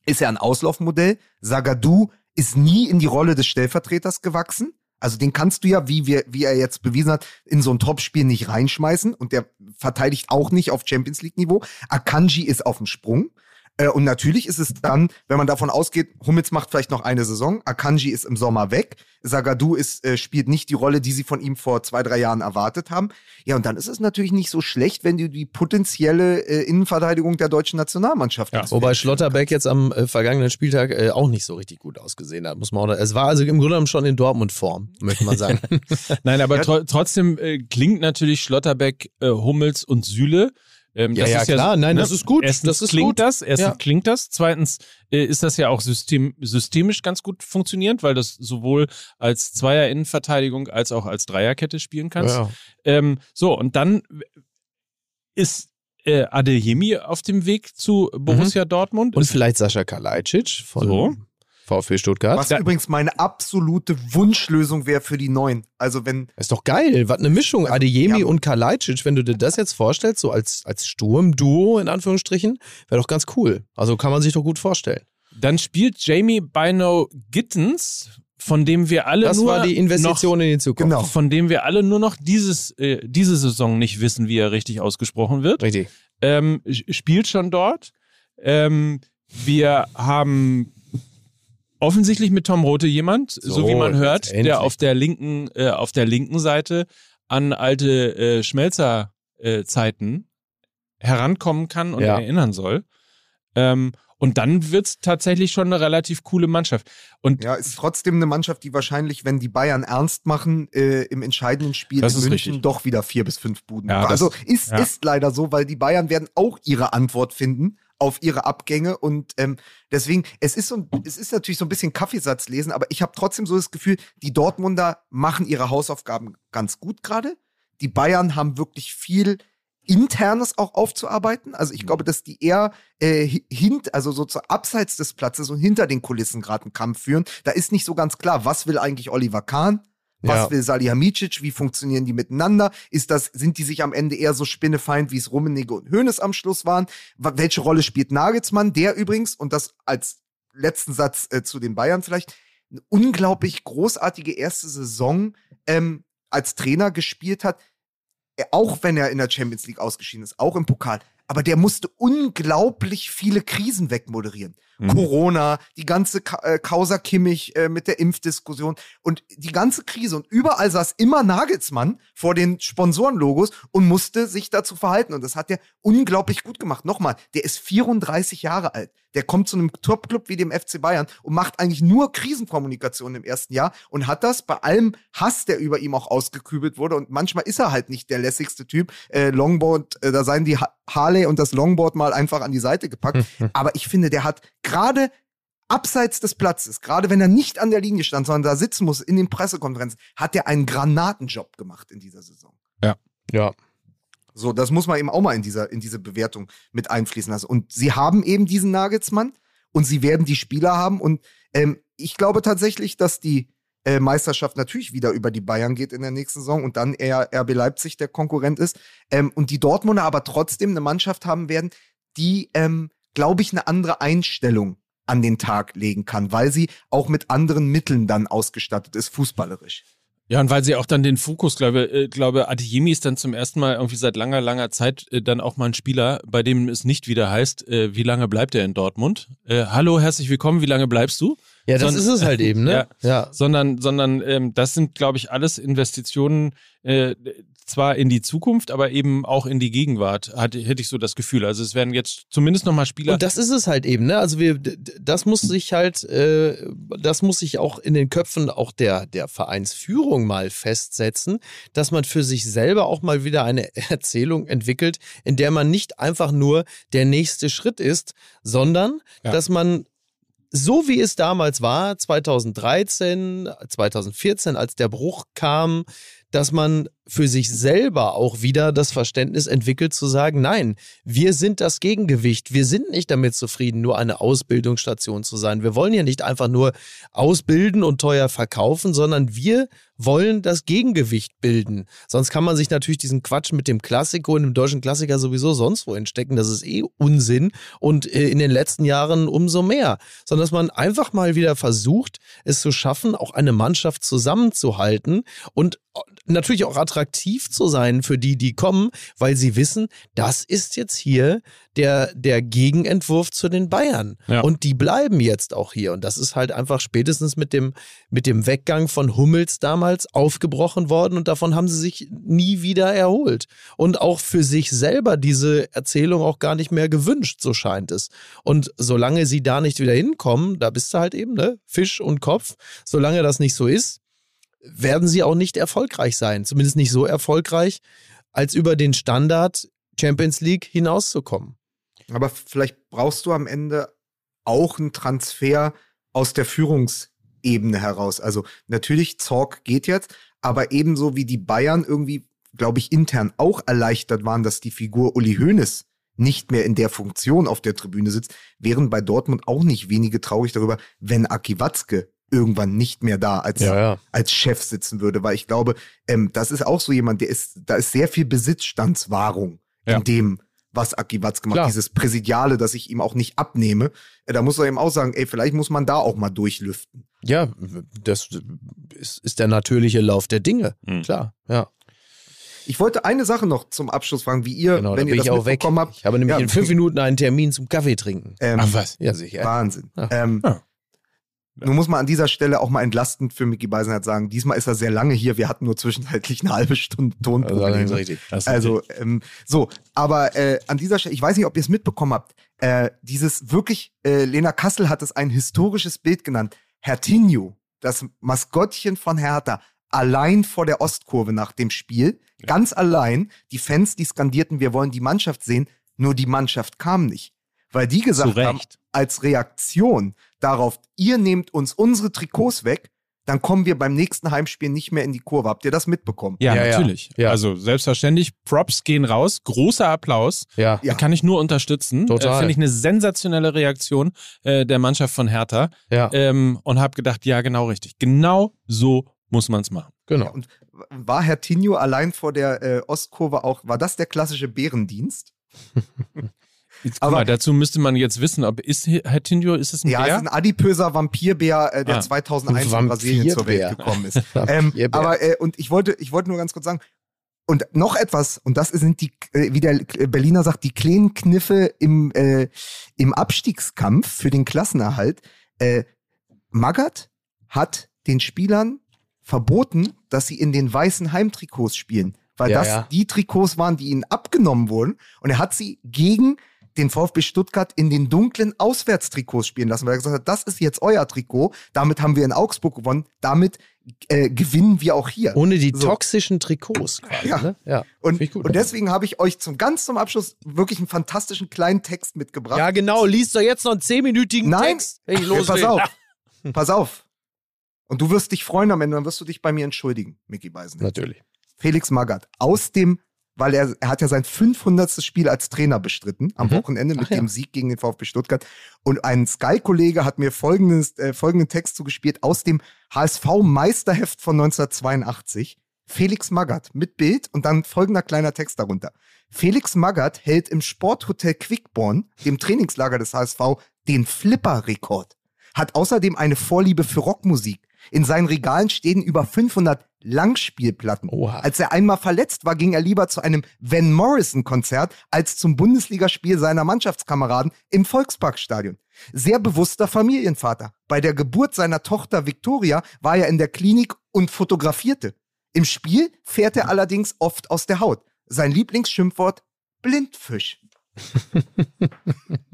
ist er ein Auslaufmodell. Sagadu ist nie in die Rolle des Stellvertreters gewachsen. Also den kannst du ja, wie, wir, wie er jetzt bewiesen hat, in so ein Topspiel nicht reinschmeißen und der verteidigt auch nicht auf Champions League Niveau. Akanji ist auf dem Sprung. Äh, und natürlich ist es dann, wenn man davon ausgeht, Hummels macht vielleicht noch eine Saison, Akanji ist im Sommer weg, Sagadu ist, äh, spielt nicht die Rolle, die sie von ihm vor zwei, drei Jahren erwartet haben. Ja, und dann ist es natürlich nicht so schlecht, wenn du die potenzielle äh, Innenverteidigung der deutschen Nationalmannschaft ja, Wobei Schlotterbeck jetzt am äh, vergangenen Spieltag äh, auch nicht so richtig gut ausgesehen hat, muss man auch. Es war also im Grunde genommen schon in Dortmund-Form, möchte man sagen. Nein, aber tro trotzdem äh, klingt natürlich Schlotterbeck, Hummels und Süle ähm, ja, ja, klar, nein, ne? das ist gut. Erstens das ist klingt gut. das, erstens ja. klingt das, zweitens äh, ist das ja auch system, systemisch ganz gut funktionierend, weil das sowohl als Zweier-Innenverteidigung als auch als Dreierkette spielen kannst. Ja. Ähm, so, und dann ist äh, Adeyemi auf dem Weg zu Borussia mhm. Dortmund. Und vielleicht Sascha Kalajdzic von so. VfB Stuttgart. Was übrigens meine absolute Wunschlösung wäre für die Neuen. Also wenn. ist doch geil. Was eine Mischung. Also, Adeyemi ja. und Kalajdzic, wenn du dir das jetzt vorstellst, so als, als Sturmduo in Anführungsstrichen, wäre doch ganz cool. Also kann man sich doch gut vorstellen. Dann spielt Jamie Bino Gittens, von dem wir alle das nur war die Investition noch, in die Zukunft. Genau. Von dem wir alle nur noch dieses, äh, diese Saison nicht wissen, wie er richtig ausgesprochen wird. Richtig. Ähm, spielt schon dort. Ähm, wir haben offensichtlich mit Tom Rote jemand, so, so wie man hört, der auf der linken, äh, auf der linken Seite an alte äh, Schmelzerzeiten äh, herankommen kann und ja. erinnern soll. Ähm, und dann wird's tatsächlich schon eine relativ coole Mannschaft. Und ja, ist trotzdem eine Mannschaft, die wahrscheinlich, wenn die Bayern ernst machen, äh, im entscheidenden Spiel in München richtig. doch wieder vier bis fünf Buden. Ja, also ist, ja. ist leider so, weil die Bayern werden auch ihre Antwort finden auf ihre Abgänge und ähm, deswegen, es ist so, es ist natürlich so ein bisschen Kaffeesatz lesen, aber ich habe trotzdem so das Gefühl, die Dortmunder machen ihre Hausaufgaben ganz gut gerade. Die Bayern haben wirklich viel Internes auch aufzuarbeiten. Also ich glaube, dass die eher äh, hint, also so zu abseits des Platzes und hinter den Kulissen gerade einen Kampf führen. Da ist nicht so ganz klar, was will eigentlich Oliver Kahn? Was ja. will Salihamidzic? Wie funktionieren die miteinander? Ist das, sind die sich am Ende eher so spinnefeind, wie es Rummenigge und Hoeneß am Schluss waren? Welche Rolle spielt Nagelsmann? Der übrigens, und das als letzten Satz äh, zu den Bayern vielleicht, eine unglaublich großartige erste Saison ähm, als Trainer gespielt hat. Äh, auch wenn er in der Champions League ausgeschieden ist, auch im Pokal. Aber der musste unglaublich viele Krisen wegmoderieren mhm. Corona, die ganze Ka äh, Causa Kimmich äh, mit der Impfdiskussion und die ganze Krise. Und überall saß immer Nagelsmann vor den Sponsorenlogos und musste sich dazu verhalten. Und das hat er unglaublich gut gemacht. Nochmal, der ist 34 Jahre alt. Der kommt zu einem Top-Club wie dem FC Bayern und macht eigentlich nur Krisenkommunikation im ersten Jahr und hat das bei allem Hass, der über ihm auch ausgekübelt wurde. Und manchmal ist er halt nicht der lässigste Typ. Äh, Longboard, äh, da seien die ha Harley und das Longboard mal einfach an die Seite gepackt. Aber ich finde, der hat gerade abseits des Platzes, gerade wenn er nicht an der Linie stand, sondern da sitzen muss in den Pressekonferenzen, hat er einen Granatenjob gemacht in dieser Saison. Ja. Ja. So, das muss man eben auch mal in dieser, in diese Bewertung mit einfließen lassen. Und sie haben eben diesen Nagelsmann und sie werden die Spieler haben. Und ähm, ich glaube tatsächlich, dass die äh, Meisterschaft natürlich wieder über die Bayern geht in der nächsten Saison und dann eher RB Leipzig der Konkurrent ist. Ähm, und die Dortmunder aber trotzdem eine Mannschaft haben werden, die, ähm, glaube ich, eine andere Einstellung an den Tag legen kann, weil sie auch mit anderen Mitteln dann ausgestattet ist, fußballerisch. Ja, und weil sie auch dann den Fokus, glaube äh, glaube Adeyemi ist dann zum ersten Mal irgendwie seit langer, langer Zeit äh, dann auch mal ein Spieler, bei dem es nicht wieder heißt, äh, wie lange bleibt er in Dortmund? Äh, hallo, herzlich willkommen, wie lange bleibst du? Ja, das Sondern, ist es halt eben, ne? Ja. ja. Sondern, sondern ähm, das sind, glaube ich, alles Investitionen, äh, zwar in die Zukunft, aber eben auch in die Gegenwart, hatte, hätte ich so das Gefühl. Also es werden jetzt zumindest nochmal Spieler. Und das ist es halt eben, ne? Also wir, das muss sich halt, äh, das muss sich auch in den Köpfen auch der, der Vereinsführung mal festsetzen, dass man für sich selber auch mal wieder eine Erzählung entwickelt, in der man nicht einfach nur der nächste Schritt ist, sondern ja. dass man so wie es damals war, 2013, 2014, als der Bruch kam, dass man für sich selber auch wieder das Verständnis entwickelt zu sagen, nein, wir sind das Gegengewicht. Wir sind nicht damit zufrieden, nur eine Ausbildungsstation zu sein. Wir wollen ja nicht einfach nur ausbilden und teuer verkaufen, sondern wir wollen das Gegengewicht bilden. Sonst kann man sich natürlich diesen Quatsch mit dem Klassiko und dem deutschen Klassiker sowieso sonst wo entstecken. Das ist eh Unsinn und äh, in den letzten Jahren umso mehr. Sondern dass man einfach mal wieder versucht, es zu schaffen, auch eine Mannschaft zusammenzuhalten und natürlich auch attraktiv zu sein für die, die kommen, weil sie wissen, das ist jetzt hier der, der Gegenentwurf zu den Bayern. Ja. Und die bleiben jetzt auch hier. Und das ist halt einfach spätestens mit dem, mit dem Weggang von Hummels damals aufgebrochen worden und davon haben sie sich nie wieder erholt. Und auch für sich selber diese Erzählung auch gar nicht mehr gewünscht, so scheint es. Und solange sie da nicht wieder hinkommen, da bist du halt eben, ne, Fisch und Kopf, solange das nicht so ist, werden sie auch nicht erfolgreich sein. Zumindest nicht so erfolgreich, als über den Standard Champions League hinauszukommen. Aber vielleicht brauchst du am Ende auch einen Transfer aus der Führungsebene heraus. Also natürlich, Zorg geht jetzt, aber ebenso wie die Bayern irgendwie, glaube ich, intern auch erleichtert waren, dass die Figur Uli Hoeneß nicht mehr in der Funktion auf der Tribüne sitzt, wären bei Dortmund auch nicht wenige traurig darüber, wenn Aki Watzke irgendwann nicht mehr da als, ja, ja. als Chef sitzen würde, weil ich glaube, ähm, das ist auch so jemand, der ist, da ist sehr viel Besitzstandswahrung ja. in dem, was Aki Watzke macht, Klar. dieses Präsidiale, das ich ihm auch nicht abnehme. Äh, da muss er eben auch sagen, ey, vielleicht muss man da auch mal durchlüften. Ja, das ist, ist der natürliche Lauf der Dinge. Mhm. Klar, ja. Ich wollte eine Sache noch zum Abschluss fragen, wie ihr, genau, wenn ihr das auch mitbekommen weg. habt. Ich habe nämlich ja, in fünf Minuten einen Termin zum Kaffee trinken. Ähm, Ach was? Ja, sicher. Wahnsinn. Ähm, ja. Nun muss man an dieser Stelle auch mal entlastend für Mickey Beisenherz sagen, diesmal ist er sehr lange hier. Wir hatten nur zwischenzeitlich eine halbe Stunde Tonprobleme. Also, richtig. also ähm, so, aber äh, an dieser Stelle, ich weiß nicht, ob ihr es mitbekommen habt, äh, dieses wirklich, äh, Lena Kassel hat es ein historisches Bild genannt. Hertinho, das Maskottchen von Hertha, allein vor der Ostkurve nach dem Spiel, ja. ganz allein. Die Fans, die skandierten, wir wollen die Mannschaft sehen, nur die Mannschaft kam nicht. Weil die gesagt haben, als Reaktion darauf, ihr nehmt uns unsere Trikots weg, dann kommen wir beim nächsten Heimspiel nicht mehr in die Kurve. Habt ihr das mitbekommen? Ja, ja natürlich. Ja. Also selbstverständlich, Props gehen raus, großer Applaus. Ja. ja. Kann ich nur unterstützen. Total. Äh, Finde ich eine sensationelle Reaktion äh, der Mannschaft von Hertha. Ja. Ähm, und habe gedacht, ja, genau richtig. Genau so muss man es machen. Genau. Ja, und war Herr Tinio allein vor der äh, Ostkurve auch, war das der klassische Bärendienst? Jetzt, aber mal, dazu müsste man jetzt wissen, ob ist Herr Tindio, ist es ein ja, Bär? Ja, es ist ein adipöser Vampirbär, äh, der ah, 2001 in Brasilien zur Welt gekommen ist. ähm, aber äh, und ich wollte, ich wollte nur ganz kurz sagen, und noch etwas, und das sind die, äh, wie der Berliner sagt, die kleinen Kniffe im, äh, im Abstiegskampf für den Klassenerhalt. Äh, Magath hat den Spielern verboten, dass sie in den weißen Heimtrikots spielen, weil ja, das ja. die Trikots waren, die ihnen abgenommen wurden. Und er hat sie gegen den VfB Stuttgart in den dunklen Auswärtstrikots spielen lassen, weil er gesagt hat, das ist jetzt euer Trikot, damit haben wir in Augsburg gewonnen, damit äh, gewinnen wir auch hier. Ohne die so. toxischen Trikots quasi. Ja. Ne? ja. Und, gut, und deswegen habe ich euch zum ganz zum Abschluss wirklich einen fantastischen kleinen Text mitgebracht. Ja, genau. Liest doch jetzt noch einen zehnminütigen Nein. Text. Ich los pass auf. pass auf. Und du wirst dich freuen am Ende, dann wirst du dich bei mir entschuldigen, Mickey Beisen. Natürlich. Felix Magath aus dem weil er, er hat ja sein 500. Spiel als Trainer bestritten am mhm. Wochenende mit Ach, dem ja. Sieg gegen den VfB Stuttgart. Und ein Sky-Kollege hat mir folgendes, äh, folgenden Text zugespielt aus dem HSV-Meisterheft von 1982. Felix Magath mit Bild und dann folgender kleiner Text darunter. Felix Magath hält im Sporthotel Quickborn, dem Trainingslager des HSV, den Flipper-Rekord. Hat außerdem eine Vorliebe für Rockmusik. In seinen Regalen stehen über 500 Langspielplatten. Oha. Als er einmal verletzt war, ging er lieber zu einem Van Morrison-Konzert als zum Bundesligaspiel seiner Mannschaftskameraden im Volksparkstadion. Sehr bewusster Familienvater. Bei der Geburt seiner Tochter Victoria war er in der Klinik und fotografierte. Im Spiel fährt er allerdings oft aus der Haut. Sein Lieblingsschimpfwort Blindfisch.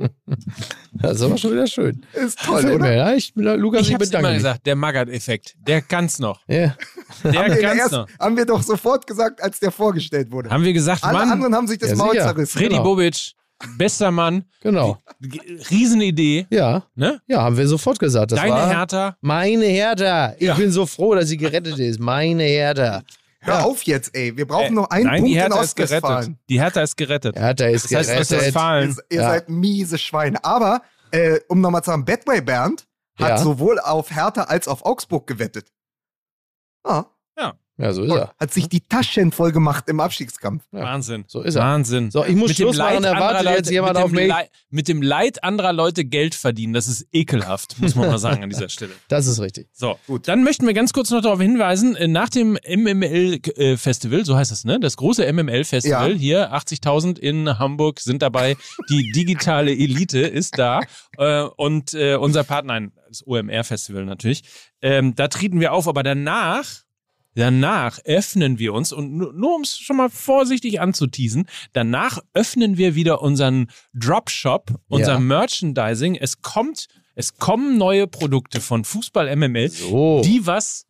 das ist aber schon wieder schön. Ist toll, oder? Mir, ja, ich, Lukas, ich, ich hab's immer gesagt, der Magath-Effekt, der kann's noch. Ja. Der haben kann's erst, noch. Haben wir doch sofort gesagt, als der vorgestellt wurde. Haben wir gesagt, Alle Mann. anderen haben sich das ja, Maul zerrissen. Freddy genau. Bobic, bester Mann. Genau. Riesenidee. Ja. Ne? Ja, haben wir sofort gesagt. Das Deine war Hertha. Meine Hertha. Ich ja. bin so froh, dass sie gerettet ist. Meine Hertha. Hör ja. auf jetzt, ey. Wir brauchen äh, noch einen nein, Punkt die Hertha in Ostwestfalen. Die Hertha ist gerettet. Hertha ist das heißt, gerettet. Ostwestfalen. Ihr, ihr ja. seid miese Schweine. Aber, äh, um nochmal zu sagen, Bedway Bernd hat ja. sowohl auf Hertha als auf Augsburg gewettet. Ah. Ja. Ja, so ist er. Hat sich die Taschen voll gemacht im Abstiegskampf. Ja. Wahnsinn. So ist er. Wahnsinn. So, ich muss mit Schluss machen, erwartet Leute, jetzt jemand auf mich. Leid, mit dem Leid anderer Leute Geld verdienen, das ist ekelhaft, muss man mal sagen an dieser Stelle. Das ist richtig. So, gut. Dann möchten wir ganz kurz noch darauf hinweisen, äh, nach dem MML-Festival, so heißt das, ne? Das große MML-Festival ja. hier, 80.000 in Hamburg sind dabei. Die digitale Elite ist da. Äh, und äh, unser Partner, das OMR-Festival natürlich. Ähm, da treten wir auf, aber danach Danach öffnen wir uns und nur, nur um es schon mal vorsichtig anzuteasen, danach öffnen wir wieder unseren Dropshop, unser ja. Merchandising. Es kommt, es kommen neue Produkte von Fußball MML, so. die was,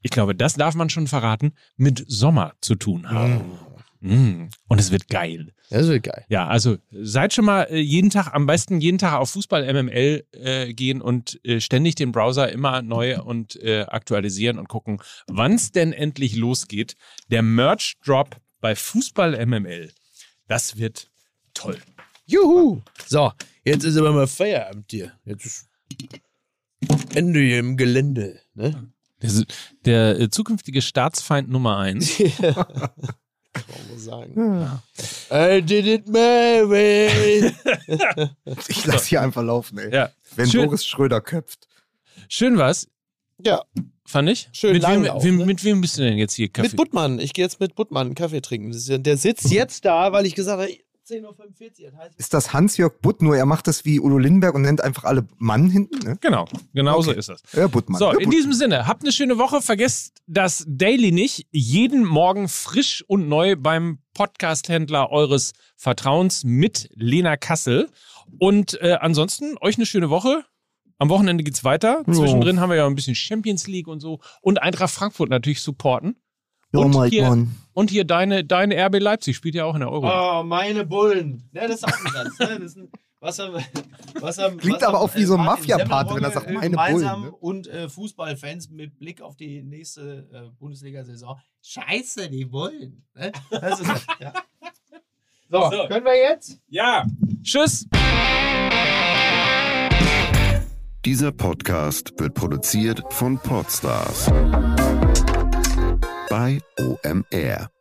ich glaube, das darf man schon verraten, mit Sommer zu tun haben. Mhm. Mm. Und es wird geil. Das wird geil. Ja, also seid schon mal äh, jeden Tag, am besten jeden Tag auf Fußball MML äh, gehen und äh, ständig den Browser immer neu und äh, aktualisieren und gucken, wann es denn endlich losgeht. Der Merch Drop bei Fußball MML. Das wird toll. Juhu! So, jetzt ist aber mal Feierabend hier. Jetzt ist Ende hier im Gelände. Ne? Der, der äh, zukünftige Staatsfeind Nummer eins. Kann man sagen. Ja. I did it my way. ich lasse hier einfach laufen, ey. Ja. Wenn Schön. Boris Schröder köpft. Schön was. Ja. Fand ich? Schön mit wem, wem, ne? mit wem bist du denn jetzt hier Kaffee? Mit Buttmann. Ich gehe jetzt mit Buttmann einen Kaffee trinken. Der sitzt jetzt da, weil ich gesagt habe, 10.45 Uhr. Das heißt, ist das Hans-Jörg Butt, nur er macht das wie Udo Lindenberg und nennt einfach alle Mann hinten? Ne? Genau, genau okay. so ist das. Ja, Buttmann. So, ja, in diesem Sinne, habt eine schöne Woche. Vergesst das Daily nicht. Jeden Morgen frisch und neu beim Podcast-Händler eures Vertrauens mit Lena Kassel. Und äh, ansonsten, euch eine schöne Woche. Am Wochenende geht's weiter. Zwischendrin haben wir ja ein bisschen Champions League und so. Und Eintracht Frankfurt natürlich supporten. Oh und, hier, Mann. und hier deine, deine RB Leipzig spielt ja auch in der Euro. Oh, meine Bullen. Ja, das ist auch ein Satz. Ne? Das ist ein, was er, was er, Klingt was aber auch wie so ein Mafia-Part, wenn er sagt, meine Bullen. Ne? Und äh, Fußballfans mit Blick auf die nächste äh, Bundesliga-Saison. Scheiße, die Bullen. Ne? Das ist, ja. so, so, können wir jetzt? Ja. Tschüss. Dieser Podcast wird produziert von Podstars bei OMR.